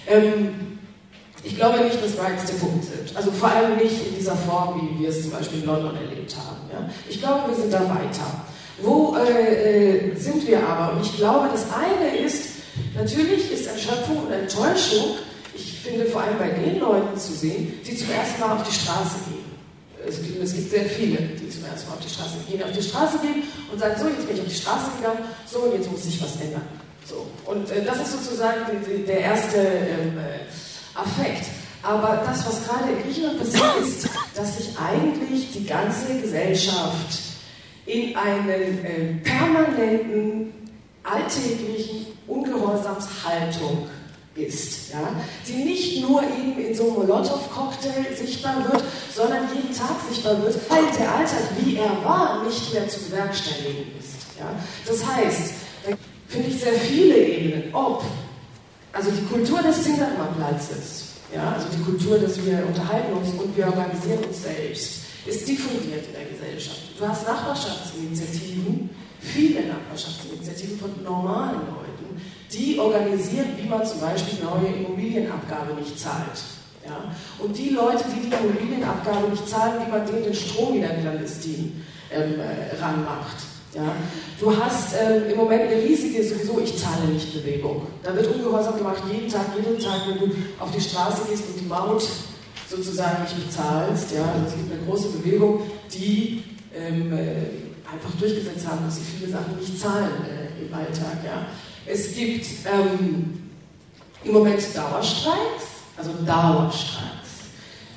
S5: Ähm, ich glaube nicht, dass Riots der Punkt sind. Also vor allem nicht in dieser Form, wie wir es zum Beispiel in London erlebt haben. Ja. Ich glaube, wir sind da weiter. Wo äh, äh, sind wir aber? Und ich glaube, das eine ist, natürlich ist Erschöpfung und Enttäuschung, ich finde vor allem bei den Leuten zu sehen, die zum ersten Mal auf die Straße gehen. Es gibt, es gibt sehr viele, die zum ersten Mal auf die Straße gehen, auf die Straße gehen und sagen, so, jetzt bin ich auf die Straße gegangen, so, und jetzt muss sich was ändern. So. Und äh, das ist sozusagen die, die, der erste ähm, äh, Affekt. Aber das, was gerade in Griechenland passiert, ist, dass sich eigentlich die ganze Gesellschaft in einen äh, permanenten, alltäglichen Ungehorsamshaltung ist, ja, die nicht nur eben in so einem Molotow-Cocktail sichtbar wird, sondern jeden Tag sichtbar wird, weil der Alltag, wie er war, nicht mehr zu bewerkstelligen ist. Ja. Das heißt, finde ich sehr viele Ebenen, ob also die Kultur des Zingermann-Platzes, ja, also die Kultur, dass wir unterhalten uns und wir organisieren uns selbst, ist diffundiert in der Gesellschaft. Du hast Nachbarschaftsinitiativen, viele Nachbarschaftsinitiativen von normalen Leuten, die organisieren, wie man zum Beispiel neue Immobilienabgabe nicht zahlt. Ja? Und die Leute, die die Immobilienabgabe nicht zahlen, wie man denen den Strom wieder clandestin ähm, äh, ranmacht. Ja? Du hast ähm, im Moment eine riesige, sowieso ich zahle nicht Bewegung. Da wird ungehorsam gemacht, jeden Tag, jeden Tag, wenn du auf die Straße gehst und die Maut sozusagen nicht bezahlst. Ja? Also es gibt eine große Bewegung, die ähm, äh, einfach durchgesetzt haben, dass sie viele Sachen nicht zahlen äh, im Alltag. Ja? Es gibt ähm, im Moment Dauerstreiks, also Dauerstreiks.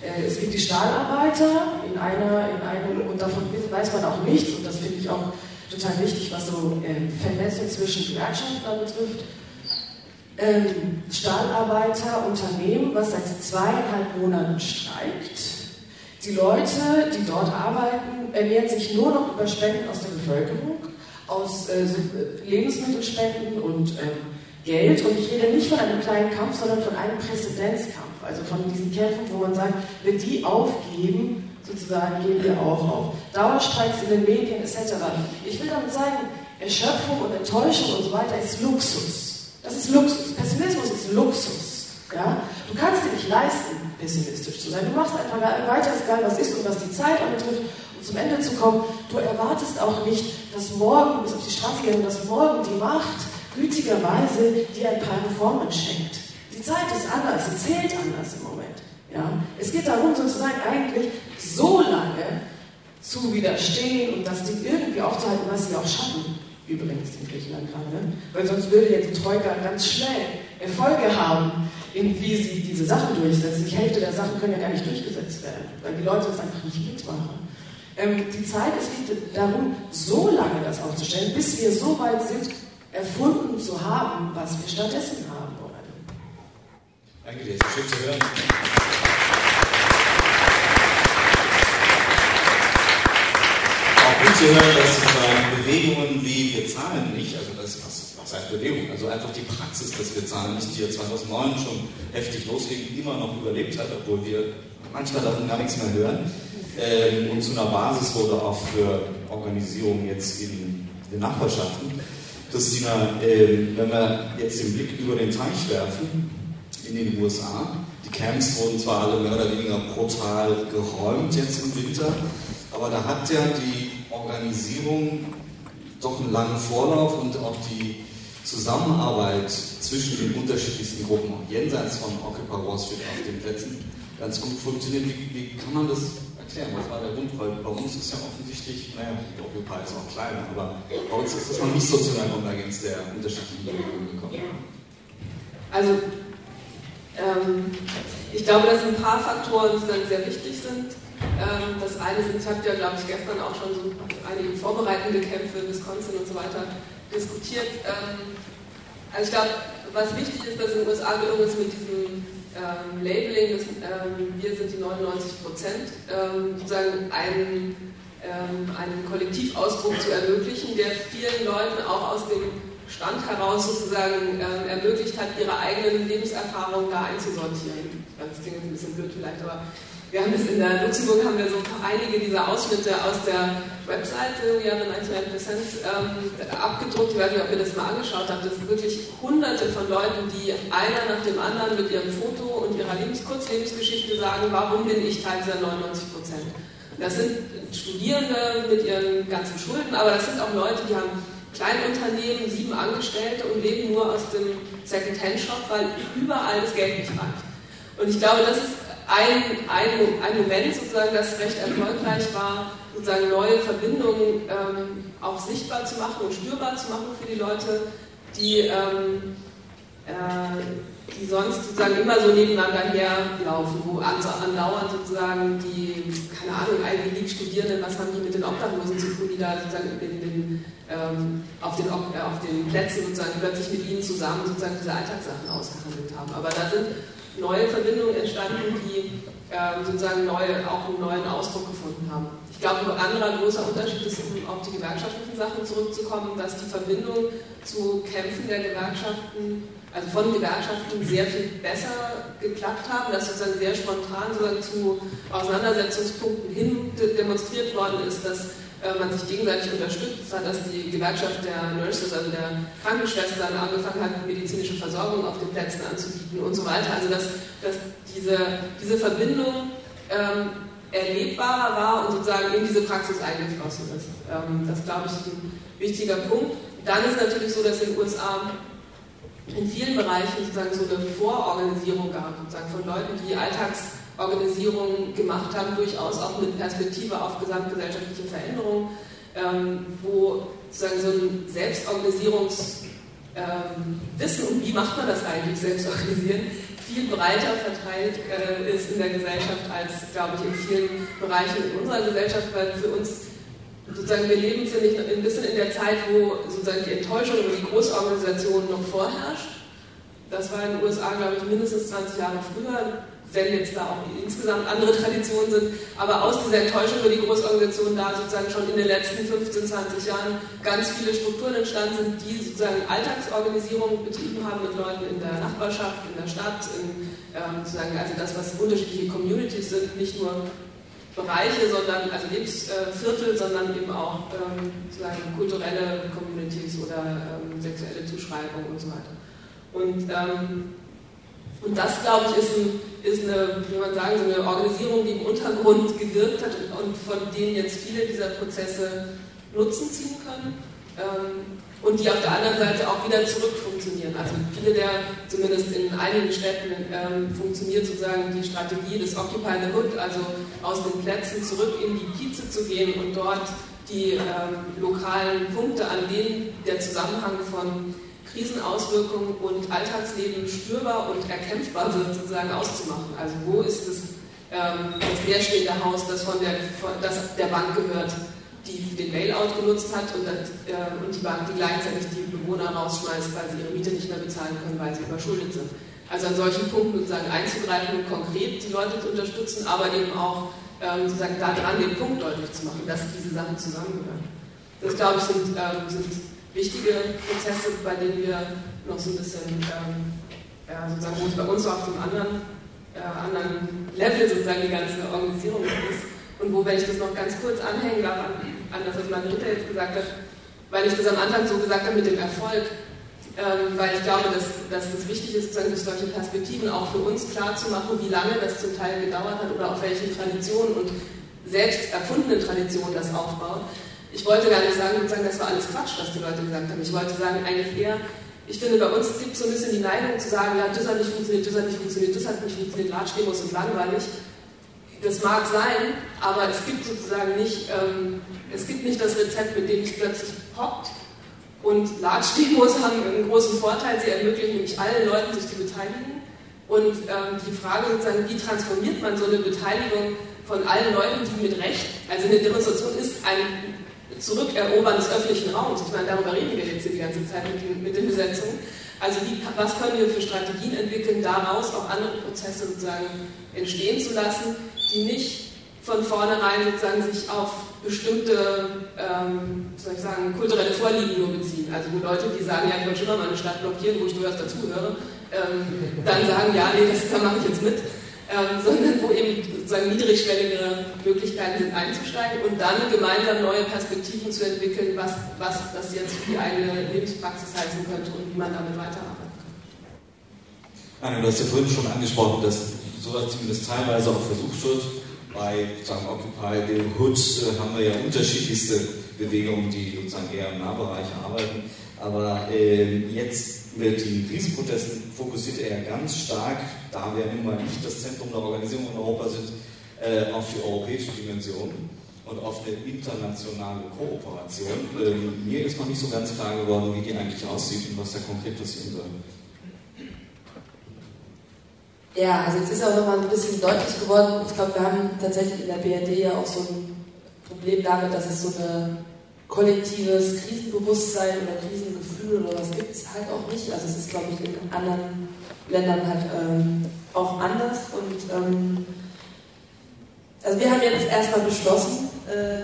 S5: Äh, es gibt die Stahlarbeiter in einer, in einem, und davon weiß man auch nichts, und das finde ich auch total wichtig, was so äh, Vernetzung zwischen Gewerkschaften betrifft. Ähm, Stahlarbeiter, Unternehmen, was seit zweieinhalb Monaten streikt. Die Leute, die dort arbeiten, ernähren sich nur noch über Spenden aus der Bevölkerung, aus äh, Lebensmittelspenden und ähm, Geld. Und ich rede nicht von einem kleinen Kampf, sondern von einem Präzedenzkampf. Also von diesen Kämpfen, wo man sagt, wenn die aufgeben, sozusagen gehen wir auch auf. Dauerstreiks in den Medien etc. Ich will damit sagen, Erschöpfung und Enttäuschung und so weiter ist Luxus. Das ist Luxus. Pessimismus ist Luxus. Ja? Du kannst dir nicht leisten, pessimistisch zu sein. Du machst einfach weiter, egal was ist und was die Zeit anbetrifft, um zum Ende zu kommen. Du erwartest auch nicht, dass morgen, bis auf die Straße gehen, dass morgen die Macht gütigerweise dir ein paar Reformen schenkt. Die Zeit ist anders, sie zählt anders im Moment. Ja? Es geht darum, sozusagen eigentlich so lange zu widerstehen und das Ding irgendwie aufzuhalten, was sie auch schaffen. Übrigens in Griechenland gerade. Weil sonst würde ja die Troika ganz schnell Erfolge haben, in wie sie diese Sachen durchsetzen. Die Hälfte der Sachen können ja gar nicht durchgesetzt werden, weil die Leute das einfach nicht mitmachen. Ähm, die Zeit, es geht darum, so lange das aufzustellen, bis wir so weit sind, erfunden zu haben, was wir stattdessen.
S2: Danke dir, ist schön zu hören. Auch gut zu hören, dass sozusagen Bewegungen wie wir zahlen nicht, also das was, was heißt Bewegung, also einfach die Praxis, dass wir zahlen nicht, die ja 2009 schon heftig losging, immer noch überlebt hat, obwohl wir manchmal davon gar nichts mehr hören. Ähm, und zu einer Basis wurde auch für Organisierung jetzt in den Nachbarschaften. Christina, äh, wenn wir jetzt den Blick über den Teich werfen, in den USA, die Camps wurden zwar alle mehr oder weniger brutal geräumt jetzt im Winter, aber da hat ja die Organisierung doch einen langen Vorlauf und auch die Zusammenarbeit zwischen den unterschiedlichsten Gruppen, jenseits von Occupy Wall Street auf den Plätzen, ganz gut funktioniert. Wie, wie kann man das erklären? Was war der Grund? Weil bei uns ist ja offensichtlich, naja, Occupy ist auch kleiner, aber bei uns ist das noch nicht so zu einer Konvergenz der unterschiedlichen Bewegungen gekommen.
S3: Also, ich glaube, dass ein paar Faktoren dann sehr wichtig sind. Ähm, das eine sind, ich habe ja, glaube ich, gestern auch schon so einige vorbereitende Kämpfe in Wisconsin und so weiter diskutiert. Ähm, also ich glaube, was wichtig ist, dass in den USA gelungen ist mit diesem ähm, Labeling, das, ähm, wir sind die 99 Prozent, ähm, sozusagen einen, ähm, einen Kollektivausdruck zu ermöglichen, der vielen Leuten auch aus dem Stand heraus sozusagen ähm, ermöglicht hat, ihre eigenen Lebenserfahrungen da einzusortieren. Das klingt ein bisschen blöd vielleicht, aber wir haben es in der Luxemburg haben wir so einige dieser Ausschnitte aus der Webseite We Are the 99% ähm, abgedruckt. Ich weiß nicht, ob ihr das mal angeschaut habt. Das sind wirklich hunderte von Leuten, die einer nach dem anderen mit ihrem Foto und ihrer Lebens Kurzlebensgeschichte sagen, warum bin ich Teil dieser 99%. Das sind Studierende mit ihren ganzen Schulden, aber das sind auch Leute, die haben Kleinunternehmen, sieben Angestellte und leben nur aus dem Second-Hand-Shop, weil überall das Geld nicht reicht. Und ich glaube, das ist ein, ein, ein Moment sozusagen, das recht erfolgreich war, sozusagen neue Verbindungen ähm, auch sichtbar zu machen und spürbar zu machen für die Leute, die, ähm, äh, die sonst sozusagen immer so nebeneinander herlaufen, wo andauernd sozusagen die, keine Ahnung, Ivy League Studierenden, was haben die mit den Obdachlosen zu tun, die da sozusagen in den, ähm, auf, den, äh, auf den Plätzen sozusagen plötzlich mit ihnen zusammen sozusagen diese Alltagssachen ausgehandelt haben. Aber da sind neue Verbindungen entstanden, die ähm, sozusagen neue, auch einen neuen Ausdruck gefunden haben. Ich glaube, ein anderer großer Unterschied ist, um auf die gewerkschaftlichen Sachen zurückzukommen, dass die Verbindung zu Kämpfen der Gewerkschaften, also von Gewerkschaften, sehr viel besser geklappt haben, dass sozusagen sehr spontan sozusagen zu Auseinandersetzungspunkten hin demonstriert worden ist, dass äh, man sich gegenseitig unterstützt hat, dass die Gewerkschaft der Nurses, also der Krankenschwestern, angefangen hat, medizinische Versorgung auf den Plätzen anzubieten und so weiter. Also dass, dass diese, diese Verbindung ähm, erlebbarer war und sozusagen in diese Praxis eingeflossen ist. Ähm, das, glaube ich, ist ein wichtiger Punkt. Dann ist natürlich so, dass in den USA in vielen Bereichen sozusagen so eine Vororganisierung gab, sozusagen von Leuten, die Alltags Organisationen gemacht haben, durchaus auch mit Perspektive auf gesamtgesellschaftliche Veränderungen, ähm, wo sozusagen so ein Selbstorganisierungswissen ähm, wie macht man das eigentlich, Selbstorganisieren, viel breiter verteilt äh, ist in der Gesellschaft als, glaube ich, in vielen Bereichen in unserer Gesellschaft, weil für uns sozusagen wir leben, finde ich, ein bisschen in der Zeit, wo sozusagen die Enttäuschung über die Großorganisationen noch vorherrscht. Das war in den USA, glaube ich, mindestens 20 Jahre früher wenn jetzt da auch insgesamt andere Traditionen sind, aber aus dieser Enttäuschung über die Großorganisation da sozusagen schon in den letzten 15, 20 Jahren ganz viele Strukturen entstanden sind, die sozusagen Alltagsorganisierung betrieben haben mit Leuten in der Nachbarschaft, in der Stadt, in, ähm, sozusagen, also das, was unterschiedliche Communities sind, nicht nur Bereiche, sondern also Lebensviertel, sondern eben auch ähm, sozusagen kulturelle Communities oder ähm, sexuelle Zuschreibung und so weiter. Und ähm, und das, glaube ich, ist, ein, ist eine, wie man sagen, so eine Organisierung, die im Untergrund gewirkt hat und von denen jetzt viele dieser Prozesse Nutzen ziehen können. Und die auf der anderen Seite auch wieder zurück funktionieren. Also viele der, zumindest in einigen Städten, ähm, funktioniert sozusagen die Strategie des Occupy the Hood, also aus den Plätzen zurück in die Kieze zu gehen und dort die ähm, lokalen Punkte, an denen der Zusammenhang von Krisenauswirkungen und Alltagsleben spürbar und erkämpfbar wird, sozusagen auszumachen. Also wo ist das, ähm, das leerstehende Haus, das, von der, von, das der Bank gehört, die den Bailout genutzt hat und, äh, und die Bank, die gleichzeitig die Bewohner rausschmeißt, weil sie ihre Miete nicht mehr bezahlen können, weil sie überschuldet sind. Also an solchen Punkten sozusagen einzugreifen und konkret die Leute zu unterstützen, aber eben auch ähm, sozusagen daran den Punkt deutlich zu machen, dass diese Sachen zusammengehören. Das glaube ich sind, ähm, sind wichtige Prozesse, bei denen wir noch so ein bisschen, ähm, ja, sozusagen, wo es bei uns so auf einem anderen, äh, anderen Level sozusagen die ganze Organisierung ist. Und wo, wenn ich das noch ganz kurz anhängen darf an, an das, was Margarita jetzt gesagt hat, weil ich das am Anfang so gesagt habe mit dem Erfolg, ähm, weil ich glaube, dass, dass das wichtig ist, sozusagen durch solche Perspektiven auch für uns klar zu machen, wie lange das zum Teil gedauert hat oder auf welchen Traditionen und selbst erfundenen Traditionen das aufbaut. Ich wollte gar nicht sagen, sozusagen, das war alles Quatsch, was die Leute gesagt haben. Ich wollte sagen, eigentlich eher, ich finde, bei uns gibt es so ein bisschen die Neigung zu sagen, ja, das hat nicht funktioniert, das hat nicht funktioniert, das hat nicht funktioniert, Latschdemos sind langweilig. Das mag sein, aber es gibt sozusagen nicht, ähm, es gibt nicht das Rezept, mit dem es plötzlich poppt. Und Latschdemos haben einen großen Vorteil, sie ermöglichen nämlich allen Leuten, sich zu beteiligen. Und ähm, die Frage sozusagen, wie transformiert man so eine Beteiligung von allen Leuten, die mit Recht, also eine Demonstration ist ein Zurückerobern des öffentlichen Raums. Ich meine, darüber reden wir jetzt die ganze Zeit mit den, mit den Besetzungen. Also wie, was können wir für Strategien entwickeln, daraus auch andere Prozesse sozusagen entstehen zu lassen, die nicht von vornherein sozusagen sich auf bestimmte, ähm, soll ich sagen, kulturelle Vorlieben nur beziehen. Also wo Leute, die sagen, ja, ich wollte schon mal meine Stadt blockieren, wo ich durchaus dazugehöre, ähm, dann sagen, ja, nee, das, da mache ich jetzt mit ähm, sondern wo eben sozusagen niedrigschwelligere Möglichkeiten sind einzusteigen und dann gemeinsam neue Perspektiven zu entwickeln, was, was das jetzt für die eigene Lebenspraxis heißen könnte und wie man damit weiterarbeiten kann.
S2: Du hast ja vorhin schon angesprochen, dass sowas zumindest teilweise auch versucht wird, bei sozusagen Occupy the Hood äh, haben wir ja unterschiedlichste Bewegungen, die sozusagen eher im Nahbereich arbeiten. Aber äh, jetzt wird die Krisenprotesten fokussiert er ganz stark, da wir nun mal nicht das Zentrum der Organisierung in Europa sind, äh, auf die europäische Dimension und auf eine internationale Kooperation. Ähm, mir ist noch nicht so ganz klar geworden, wie die eigentlich aussieht und was da konkret passieren soll.
S4: Ja, also jetzt ist auch nochmal ein bisschen deutlich geworden. Ich glaube, wir haben tatsächlich in der BRD ja auch so ein Problem damit, dass es so ein kollektives Krisenbewusstsein oder Krisengefühl oder was gibt es halt auch nicht. Also es ist, glaube ich, in anderen Ländern halt ähm, auch anders. Und ähm, also wir haben jetzt erstmal beschlossen, äh,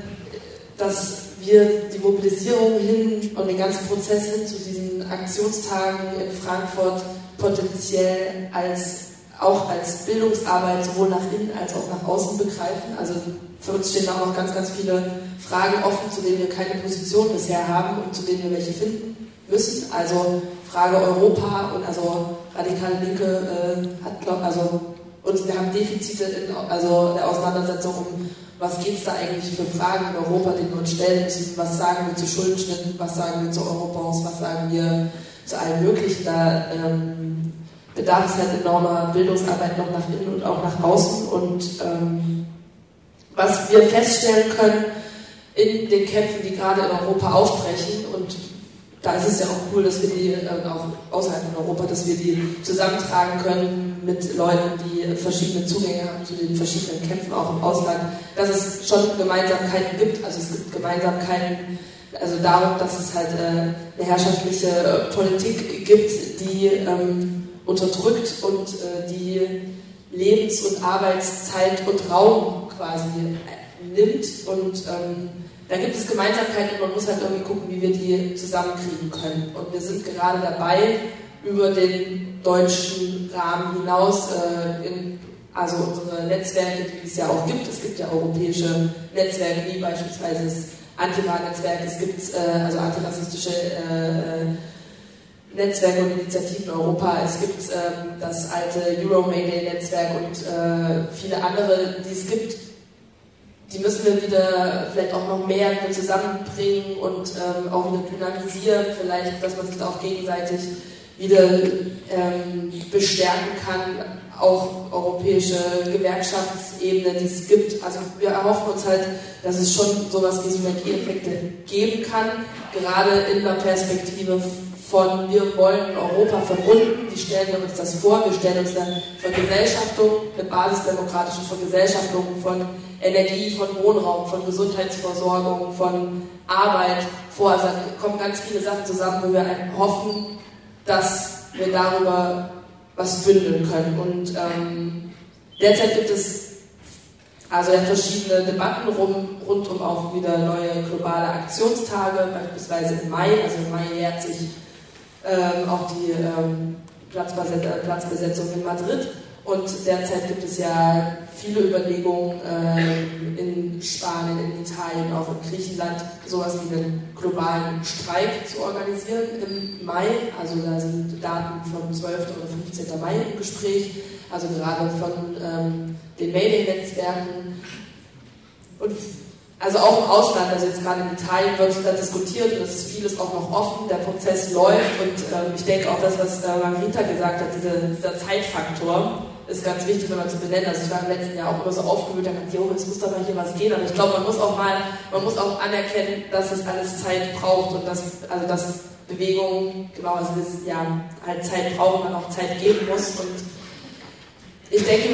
S4: dass wir die Mobilisierung hin und den ganzen Prozess hin zu diesen Aktionstagen in Frankfurt potenziell als auch als Bildungsarbeit sowohl nach innen als auch nach außen begreifen. Also für uns stehen auch noch ganz, ganz viele Fragen offen, zu denen wir keine Position bisher haben und zu denen wir welche finden müssen. Also Frage Europa und also radikale Linke äh, hat, glaub, also und wir haben Defizite in also der Auseinandersetzung um was geht es da eigentlich für Fragen in Europa, denen wir uns stellen müssen, was sagen wir zu Schuldenschnitten, was sagen wir zu Eurobonds, was sagen wir zu allen möglichen. Da ähm, bedarf es halt enormer Bildungsarbeit noch nach innen und auch nach außen. Und ähm, was wir feststellen können in den Kämpfen, die gerade in Europa aufbrechen, und da ist es ja auch cool, dass wir die äh, auch außerhalb von Europa, dass wir die zusammentragen können mit Leuten, die verschiedene Zugänge haben zu den verschiedenen Kämpfen auch im Ausland, dass es schon Gemeinsamkeiten gibt. Also es gibt Gemeinsamkeiten, also darum, dass es halt äh, eine herrschaftliche äh, Politik gibt, die ähm, unterdrückt und äh, die Lebens- und Arbeitszeit und Raum quasi äh, nimmt. Und ähm, da gibt es Gemeinsamkeiten und man muss halt irgendwie gucken, wie wir die zusammenkriegen können. Und wir sind gerade dabei, über den deutschen Rahmen hinaus äh, in also unsere Netzwerke, die es ja auch gibt. Es gibt ja europäische Netzwerke wie beispielsweise das Antifa-Netzwerk, es gibt äh, also antirassistische äh, Netzwerke und Initiativen in Europa. Es gibt ähm, das alte Euro-Mayday-Netzwerk und äh, viele andere, die es gibt. Die müssen wir wieder vielleicht auch noch mehr zusammenbringen und ähm, auch wieder dynamisieren, vielleicht, dass man sich da auch gegenseitig wieder ähm, bestärken kann, auch europäische Gewerkschaftsebene, die es gibt. Also wir erhoffen uns halt, dass es schon sowas wie Synergieeffekte geben kann, gerade in der Perspektive von wir wollen Europa von unten, die stellen uns das vor, wir stellen uns eine Vergesellschaftung, eine basisdemokratische Vergesellschaftung von Energie, von Wohnraum, von Gesundheitsversorgung, von Arbeit vor. Also kommen ganz viele Sachen zusammen, wo wir hoffen, dass wir darüber was bündeln können. Und ähm, derzeit gibt es also verschiedene Debatten rum, rund um auch wieder neue globale Aktionstage, beispielsweise im Mai. Also im Mai jährt sich ähm, auch die ähm, Platzbesetzung in Madrid. Und derzeit gibt es ja viele Überlegungen äh, in Spanien, in Italien, auch in Griechenland, sowas wie einen globalen Streik zu organisieren im Mai. Also da sind Daten vom 12. oder 15. Mai im Gespräch, also gerade von ähm, den Mailing-Netzwerken. Und also auch im Ausland, also jetzt gerade in Italien wird da diskutiert und es ist vieles auch noch offen, der Prozess läuft und ähm, ich denke auch das, was äh, Marita gesagt hat, diese, dieser Zeitfaktor, ist ganz wichtig, wenn man zu benennen. Also ich war im letzten Jahr auch immer so aufgewühlt, da dachte ich, es muss doch mal hier was gehen. Aber ich glaube, man muss auch mal, man muss auch anerkennen, dass es alles Zeit braucht und dass, also dass Bewegung, genau, also das, ja, halt Zeit braucht, man auch Zeit geben muss. Und ich denke,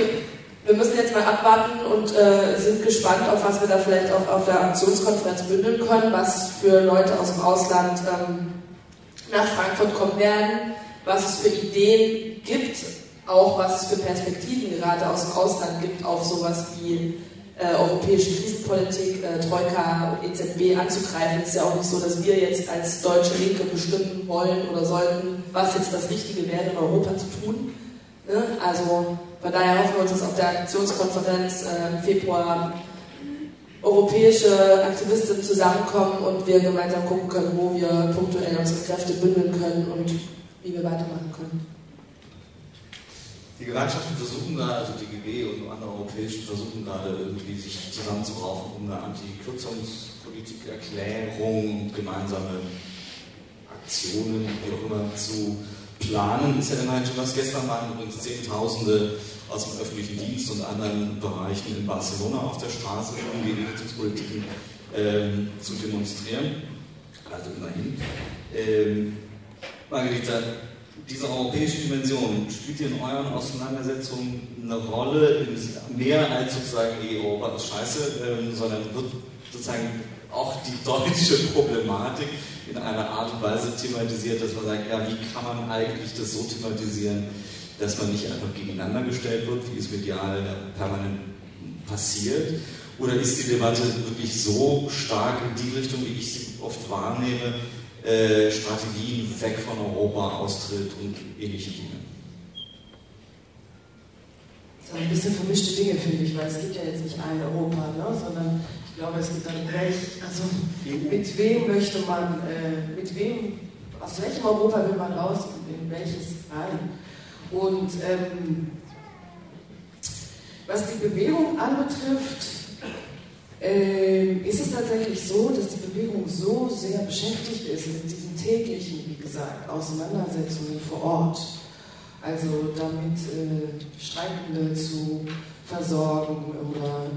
S4: wir müssen jetzt mal abwarten und äh, sind gespannt, auf was wir da vielleicht auch auf der Aktionskonferenz bündeln können, was für Leute aus dem Ausland ähm, nach Frankfurt kommen werden, was es für Ideen gibt auch was es für Perspektiven gerade aus dem Ausland gibt auf sowas wie äh, europäische Krisenpolitik, äh, Troika EZB anzugreifen. Es ist ja auch nicht so, dass wir jetzt als deutsche Linke bestimmen wollen oder sollten, was jetzt das Richtige wäre, in Europa zu tun. Ne? Also von daher hoffen wir uns, dass auf der Aktionskonferenz äh, im Februar europäische Aktivisten zusammenkommen und wir gemeinsam gucken können, wo wir punktuell unsere Kräfte bündeln können und wie wir weitermachen können.
S2: Die Gewerkschaften versuchen da, also DGB und andere europäischen versuchen gerade irgendwie sich zusammenzuraufen, um eine Anti-Kürzungspolitik-Erklärung, gemeinsame Aktionen, wie auch immer, zu planen. Ist ja immerhin schon was. Gestern waren übrigens Zehntausende aus dem öffentlichen Dienst und anderen Bereichen in Barcelona auf der Straße, um die Kürzungspolitiken ähm, zu demonstrieren. Also immerhin. Ähm, Margarita, diese europäische Dimension, spielt in euren Auseinandersetzungen eine Rolle, mehr als sozusagen die Europa ist scheiße, ähm, sondern wird sozusagen auch die deutsche Problematik in einer Art und Weise thematisiert, dass man sagt, ja, wie kann man eigentlich das so thematisieren, dass man nicht einfach gegeneinander gestellt wird, wie es medial permanent passiert? Oder ist die Debatte wirklich so stark in die Richtung, wie ich sie oft wahrnehme, äh, Strategien weg von Europa, Austritt und ähnliche Dinge.
S5: Das sind ein bisschen vermischte Dinge, finde ich, weil es gibt ja jetzt nicht ein Europa, ne, sondern ich glaube, es gibt dann recht, also mit wem möchte man, äh, mit wem, aus welchem Europa will man raus und in welches rein. Und ähm, was die Bewegung anbetrifft, ähm, ist es tatsächlich so, dass die Bewegung so sehr beschäftigt ist mit diesen täglichen, wie gesagt, Auseinandersetzungen vor Ort. Also damit äh, Streikende zu versorgen oder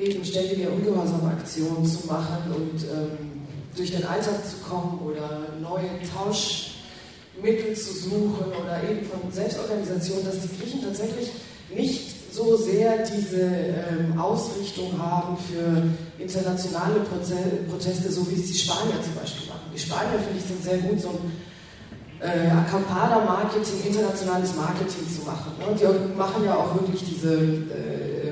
S5: eben ständige Ungehorsamaktionen zu machen und ähm, durch den Alltag zu kommen oder neue Tauschmittel zu suchen oder eben von Selbstorganisation, dass die Griechen tatsächlich nicht so sehr diese ähm, Ausrichtung haben für internationale Proteste, so wie es die Spanier zum Beispiel machen. Die Spanier, finde ich, sind sehr gut, so ein äh, Acampada-Marketing, internationales Marketing zu machen. Ne? Die machen ja auch wirklich diese äh,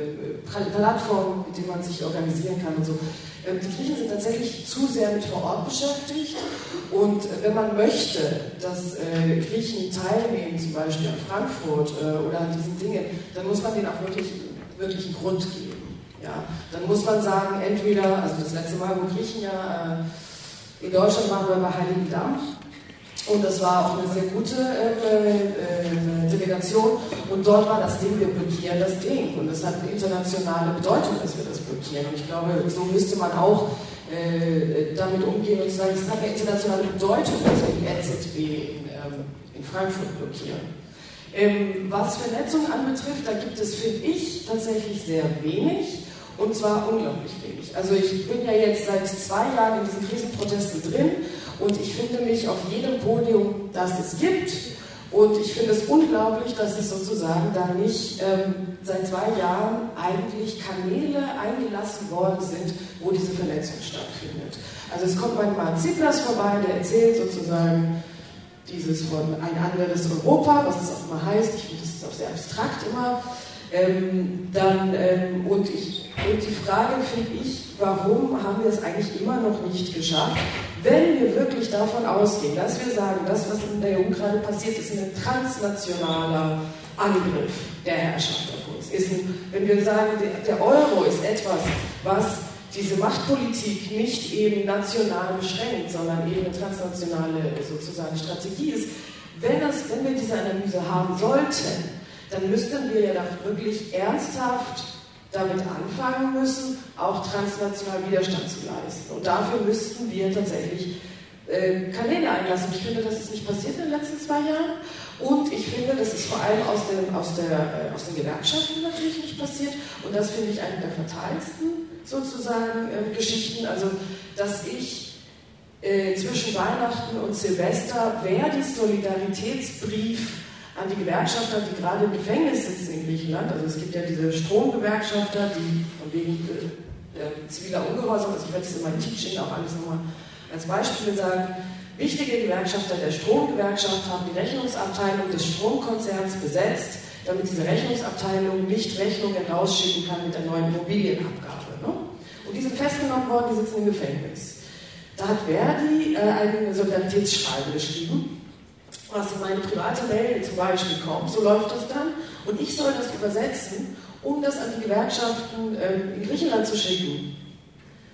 S5: Plattformen, mit denen man sich organisieren kann und so. Ähm, die Griechen sind tatsächlich zu sehr mit vor Ort beschäftigt und äh, wenn man möchte, dass äh, Griechen teilnehmen, zum Beispiel an Frankfurt äh, oder an diesen Dingen, dann muss man denen auch wirklich, wirklich einen Grund geben. Ja, dann muss man sagen, entweder, also das letzte Mal, wo Griechen ja in Deutschland waren, wir bei Heiligendamm, und das war auch eine sehr gute äh, äh, Delegation. Und dort war das Ding, wir blockieren das Ding. Und es hat eine internationale Bedeutung, dass wir das blockieren. Und ich glaube, so müsste man auch äh, damit umgehen und sagen, es hat eine internationale Bedeutung, dass wir die RZB in, ähm, in Frankfurt blockieren. Ähm, was Vernetzung anbetrifft, da gibt es, finde ich, tatsächlich sehr wenig. Und zwar unglaublich wenig. Also ich bin ja jetzt seit zwei Jahren in diesen Krisenprotesten drin und ich finde mich auf jedem Podium, das es gibt. Und ich finde es unglaublich, dass es sozusagen da nicht ähm, seit zwei Jahren eigentlich Kanäle eingelassen worden sind, wo diese Vernetzung stattfindet. Also es kommt manchmal Ziplas vorbei, der erzählt sozusagen dieses von ein anderes Europa, was es auch immer heißt. Ich finde, das ist auch sehr abstrakt immer. Ähm, dann, ähm, und, ich, und die Frage finde ich, warum haben wir es eigentlich immer noch nicht geschafft, wenn wir wirklich davon ausgehen, dass wir sagen, das, was in der EU gerade passiert, ist ein transnationaler Angriff der Herrschaft auf uns. Ist ein, wenn wir sagen, der Euro ist etwas, was diese Machtpolitik nicht eben national beschränkt, sondern eben eine transnationale sozusagen Strategie ist, wenn, das, wenn wir diese Analyse haben sollten, dann müssten wir ja doch wirklich ernsthaft damit anfangen müssen, auch transnational Widerstand zu leisten. Und dafür müssten wir tatsächlich äh, Kanäle einlassen. Ich finde, das ist nicht passiert in den letzten zwei Jahren. Und ich finde, das ist vor allem aus, dem, aus, der, äh, aus den Gewerkschaften natürlich nicht passiert. Und das finde ich eine der fatalsten sozusagen äh, Geschichten. Also, dass ich äh, zwischen Weihnachten und Silvester Verdis Solidaritätsbrief an die Gewerkschafter, die gerade im Gefängnis sitzen in Griechenland. Also es gibt ja diese Stromgewerkschafter, die von wegen äh, ziviler Ungehorsam, also ich werde das in meinen Teaching auch alles nochmal als Beispiele sagen. Wichtige Gewerkschafter der Stromgewerkschaft haben die Rechnungsabteilung des Stromkonzerns besetzt, damit diese Rechnungsabteilung nicht Rechnungen rausschicken kann mit der neuen Immobilienabgabe. Ne? Und die sind festgenommen worden, die sitzen im Gefängnis. Da hat Verdi äh, ein Solidaritätsschreiben geschrieben was in meine private Mail zum Beispiel kommt, so läuft das dann, und ich soll das übersetzen, um das an die Gewerkschaften ähm, in Griechenland zu schicken.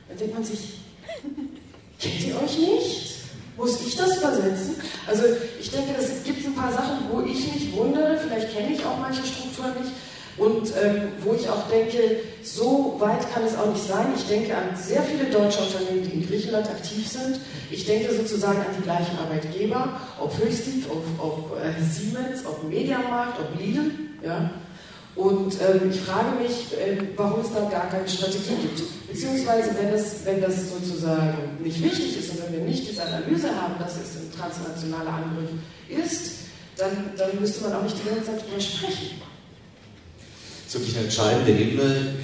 S5: Dann denkt man sich, kennt ihr euch nicht? Muss ich das übersetzen? Also ich denke, es gibt ein paar Sachen, wo ich mich wundere, vielleicht kenne ich auch manche Strukturen nicht. Und ähm, wo ich auch denke, so weit kann es auch nicht sein. Ich denke an sehr viele deutsche Unternehmen, die in Griechenland aktiv sind. Ich denke sozusagen an die gleichen Arbeitgeber, ob Höchstdienst, ob, ob äh, Siemens, ob Mediamarkt, ob Lidl. Ja? Und ähm, ich frage mich, äh, warum es da gar keine Strategie gibt. Beziehungsweise, wenn das, wenn das sozusagen nicht wichtig ist und wenn wir nicht diese Analyse haben, dass es ein transnationaler Angriff ist, dann, dann müsste man auch nicht die ganze Zeit darüber sprechen
S2: ist wirklich eine entscheidende Ebene.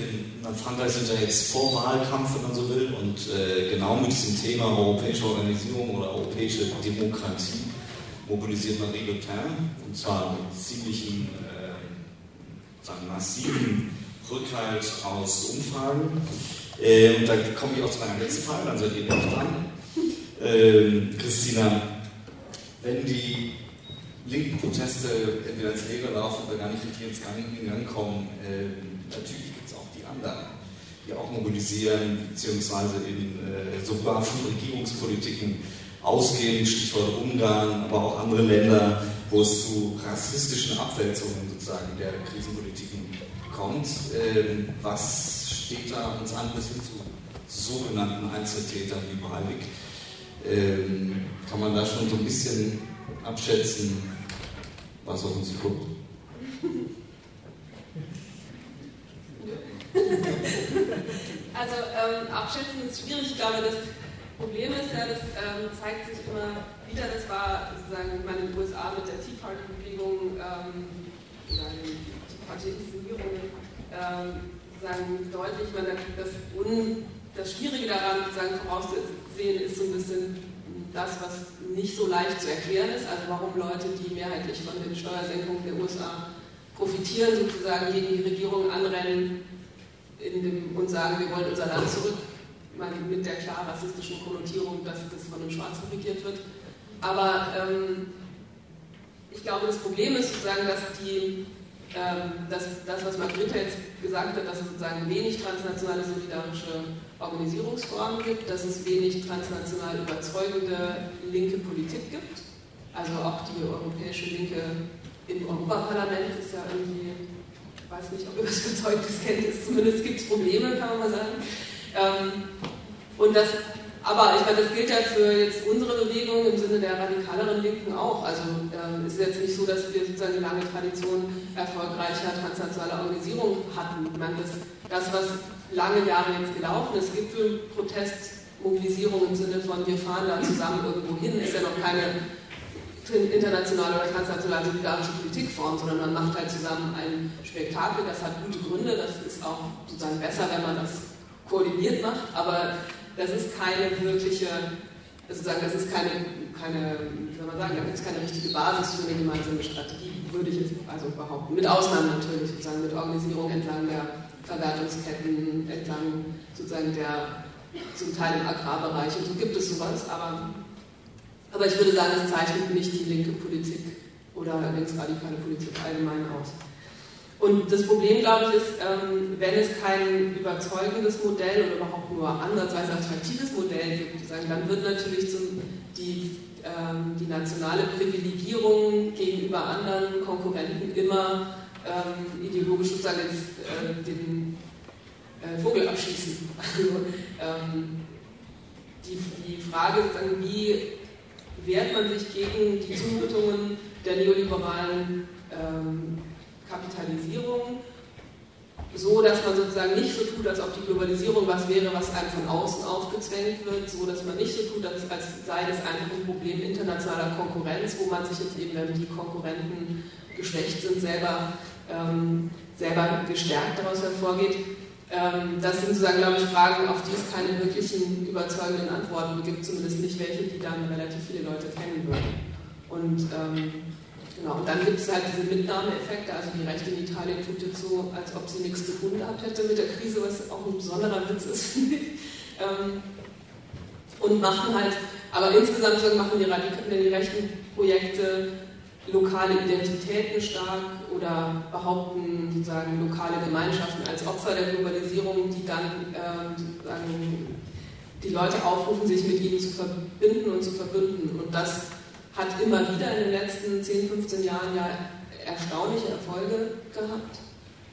S2: In Frankreich sind ja jetzt Vorwahlkampf, wenn man so will, und äh, genau mit diesem Thema europäische Organisierung oder europäische Demokratie mobilisiert Marie Le Pen, und zwar mit ziemlichen, äh, massiven Rückhalt aus Umfragen. Äh, und da komme ich auch zu meiner letzten Frage, dann seid ihr nämlich dran. Ähm, Christina, wenn die linken Proteste entweder ins Leere laufen oder gar nicht richtig ins Gang kommen. Äh, natürlich gibt es auch die anderen, die auch mobilisieren, beziehungsweise in, äh, sogar von Regierungspolitiken ausgehen, Stichwort Ungarn, aber auch andere Länder, wo es zu rassistischen Abwälzungen sozusagen der Krisenpolitiken kommt. Ähm, was steht da uns an bis hin zu sogenannten Einzeltätern wie Breivik? Ähm, kann man da schon so ein bisschen abschätzen, was auf uns kommt.
S3: Also ähm, abschätzen ist schwierig. Ich glaube, das Problem ist ja, das ähm, zeigt sich immer wieder, das war sozusagen in den USA mit der Tea Party-Bewegung ähm, oder den Tea Party-Inszenierungen ähm, deutlich, man, das, das Schwierige daran sozusagen vorauszusehen ist so ein bisschen das, was nicht so leicht zu erklären ist, also warum Leute, die mehrheitlich von den Steuersenkungen der USA profitieren, sozusagen gegen die Regierung anrennen dem, und sagen, wir wollen unser Land zurück, mit der klar rassistischen Konnotierung, dass das von den Schwarzen regiert wird. Aber ähm, ich glaube, das Problem ist sozusagen, dass die ähm, das, das, was Margrethe jetzt gesagt hat, dass es sozusagen wenig transnationale solidarische Organisierungsformen gibt, dass es wenig transnational überzeugende linke Politik gibt. Also auch die europäische Linke im Europaparlament ist ja irgendwie, ich weiß nicht, ob ihr was Überzeugendes kennt, ist, zumindest gibt es Probleme, kann man mal sagen. Ähm, und das aber ich meine, das gilt ja für jetzt unsere Bewegung im Sinne der radikaleren Linken auch. Also äh, es ist jetzt nicht so, dass wir sozusagen eine lange Tradition erfolgreicher transnationaler Organisierung hatten. Ich meine, das, das was lange Jahre jetzt gelaufen. Ist, Gipfelprotestmobilisierung im Sinne von wir fahren da zusammen irgendwo hin, ist ja noch keine internationale oder transnationale solidarische Politikform, sondern man macht halt zusammen ein Spektakel, das hat gute Gründe, das ist auch sozusagen besser, wenn man das koordiniert macht, aber das ist keine wirkliche, sozusagen, das ist keine, keine wie soll man sagen, da gibt es keine richtige Basis für eine gemeinsame Strategie, würde ich jetzt also behaupten. Mit Ausnahmen natürlich, sozusagen mit Organisierung entlang der Verwertungsketten, entlang sozusagen der, zum Teil im Agrarbereich und so gibt es sowas, aber, aber ich würde sagen, es zeichnet nicht die linke Politik oder linksradikale Politik allgemein aus. Und das Problem, glaube ich, ist, ähm, wenn es kein überzeugendes Modell oder überhaupt nur ansatzweise attraktives Modell gibt, dann wird natürlich die, ähm, die nationale Privilegierung gegenüber anderen Konkurrenten immer ähm, ideologisch sozusagen äh, den äh, Vogel abschießen. Also, die, die Frage, sozusagen, wie wehrt man sich gegen die Zumutungen der neoliberalen Kapitalisierung, so dass man sozusagen nicht so tut, als ob die Globalisierung was wäre, was einem von außen aufgezwängt wird, so dass man nicht so tut, als, sei das einfach ein Problem internationaler Konkurrenz, wo man sich jetzt eben, die Konkurrenten geschwächt sind, selber, ähm, selber gestärkt daraus hervorgeht. Ähm, das sind sozusagen, glaube ich, Fragen, auf die es keine wirklichen überzeugenden Antworten gibt, zumindest nicht welche, die dann relativ viele Leute kennen würden. Und ähm, Genau, und dann gibt es halt diese Mitnahmeeffekte, also die Rechte in Italien tut jetzt so, als ob sie nichts gefunden gehabt hätte mit der Krise, was auch ein besonderer Witz ist, finde ich. Ähm, und machen halt, aber insgesamt machen die, die rechten Projekte lokale Identitäten stark oder behaupten sozusagen lokale Gemeinschaften als Opfer der Globalisierung, die dann ähm, die Leute aufrufen, sich mit ihnen zu verbinden und zu verbünden. Und das hat immer wieder in den letzten 10, 15 Jahren ja erstaunliche Erfolge gehabt.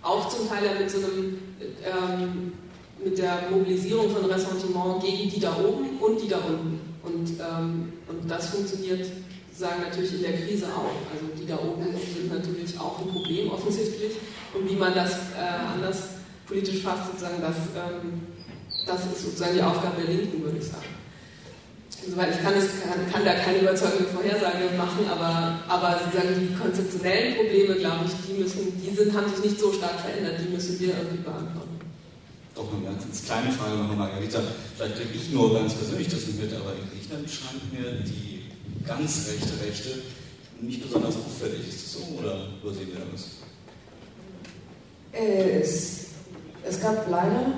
S3: Auch zum Teil ja mit so einem, ähm, mit der Mobilisierung von Ressentiment gegen die da oben und die da unten. Und, ähm, und das funktioniert sagen natürlich in der Krise auch. Also die da oben sind natürlich auch ein Problem offensichtlich. Und wie man das äh, anders politisch fasst, sozusagen, das, ähm, das ist sozusagen die Aufgabe der Linken, würde ich sagen. Insoweit, ich kann, es, kann, kann, da keine überzeugende Vorhersage machen, aber, aber sozusagen die konzeptionellen Probleme, glaube ich, die, müssen, die sind, haben sich nicht so stark verändert, die müssen wir irgendwie beantworten.
S2: Doch eine ganz kleine Frage noch, Margarita. Vielleicht kriege ich nur ganz persönlich das nicht mit, aber in Griechenland scheint mir die ganz rechte Rechte nicht besonders auffällig. Ist das so oder übersehen wir das?
S5: Es, es gab leider,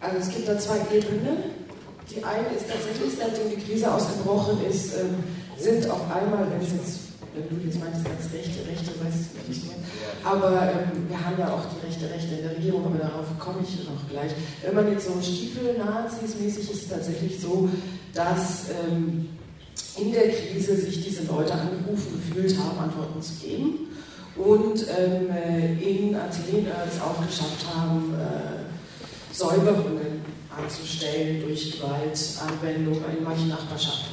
S5: also es gibt da zwei Ebenen. Die eine ist tatsächlich, seitdem die Krise ausgebrochen ist, ähm, sind auf einmal, wenn jetzt, wenn du jetzt meintest, als Rechte, Rechte, weiß ich nicht mehr, aber ähm, wir haben ja auch die rechte Rechte in der Regierung, aber darauf komme ich noch gleich. Wenn man jetzt so Stiefel-Nazis-mäßig ist es tatsächlich so, dass ähm, in der Krise sich diese Leute angerufen gefühlt haben, Antworten zu geben und ähm, in Athen es auch geschafft haben, äh, Säuberungen anzustellen durch Gewaltanwendung in manchen Nachbarschaften.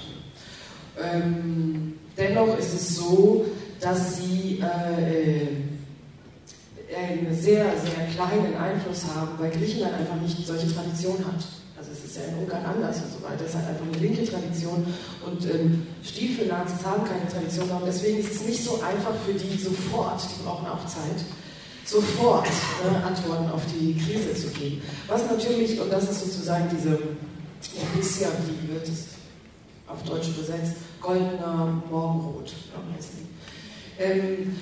S5: Ähm, dennoch ist es so, dass sie äh, einen sehr, sehr kleinen Einfluss haben, weil Griechenland einfach nicht solche Tradition hat. Ist ja in Ungarn anders und so weiter. Es hat einfach eine linke Tradition und ähm, Stiefel-Nazis haben keine Tradition. Und deswegen ist es nicht so einfach für die sofort, die brauchen auch Zeit, sofort äh, Antworten auf die Krise zu geben. Was natürlich, und das ist sozusagen diese Elysia, wie wird es auf Deutsch übersetzt, goldener Morgenrot. Ähm,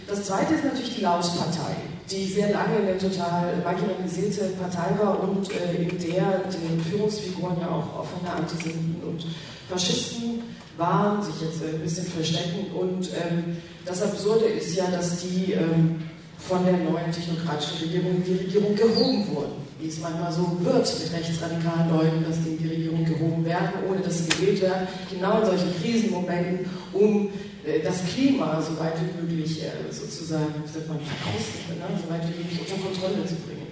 S5: das zweite ist natürlich die Laos-Partei die sehr lange eine total marginalisierte Partei war und äh, in der die Führungsfiguren ja auch offene Antisemiten und Faschisten waren, sich jetzt äh, ein bisschen verstecken. Und ähm, das Absurde ist ja, dass die ähm, von der neuen technokratischen Regierung die Regierung gehoben wurden. Wie es manchmal so wird mit rechtsradikalen Leuten, dass die in die Regierung gehoben werden, ohne dass sie gewählt werden, genau in solchen Krisenmomenten, um das Klima so weit wie möglich äh, sozusagen, wie sagt man, verkrusten, ne? so weit wie möglich unter Kontrolle zu bringen.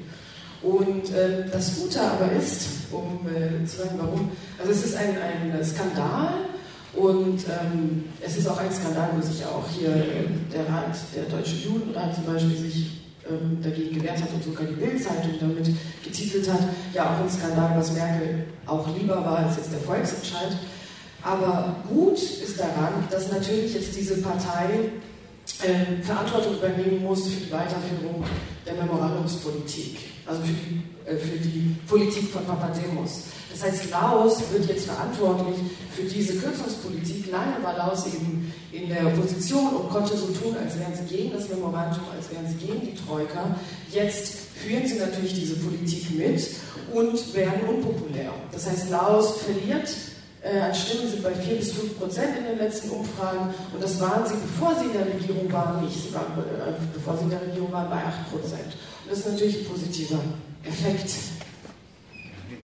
S5: Und äh, das Gute aber ist, um äh, zu sagen, warum, also es ist ein, ein Skandal und ähm, es ist auch ein Skandal, wo sich auch hier äh, der Rat, der Deutsche Judenrat zum Beispiel, sich ähm, dagegen gewehrt hat und sogar die Bildzeitung damit getitelt hat, ja auch ein Skandal, was Merkel auch lieber war als jetzt der Volksentscheid. Aber gut ist daran, dass natürlich jetzt diese Partei äh, Verantwortung übernehmen muss für die Weiterführung der Memorandumspolitik, also für die, äh, für die Politik von Papademos. Das heißt, Laos wird jetzt verantwortlich für diese Kürzungspolitik. Lange war Laos eben in der Opposition und konnte so tun, als wären sie gegen das Memorandum, als wären sie gegen die Troika. Jetzt führen sie natürlich diese Politik mit und werden unpopulär. Das heißt, Laos verliert an Stimmen sind bei 4 bis 5 Prozent in den letzten Umfragen und das waren sie, bevor sie in der Regierung waren, nicht. Sie waren, äh, bevor sie in der Regierung waren, bei 8 Prozent. Und das ist natürlich ein positiver Effekt.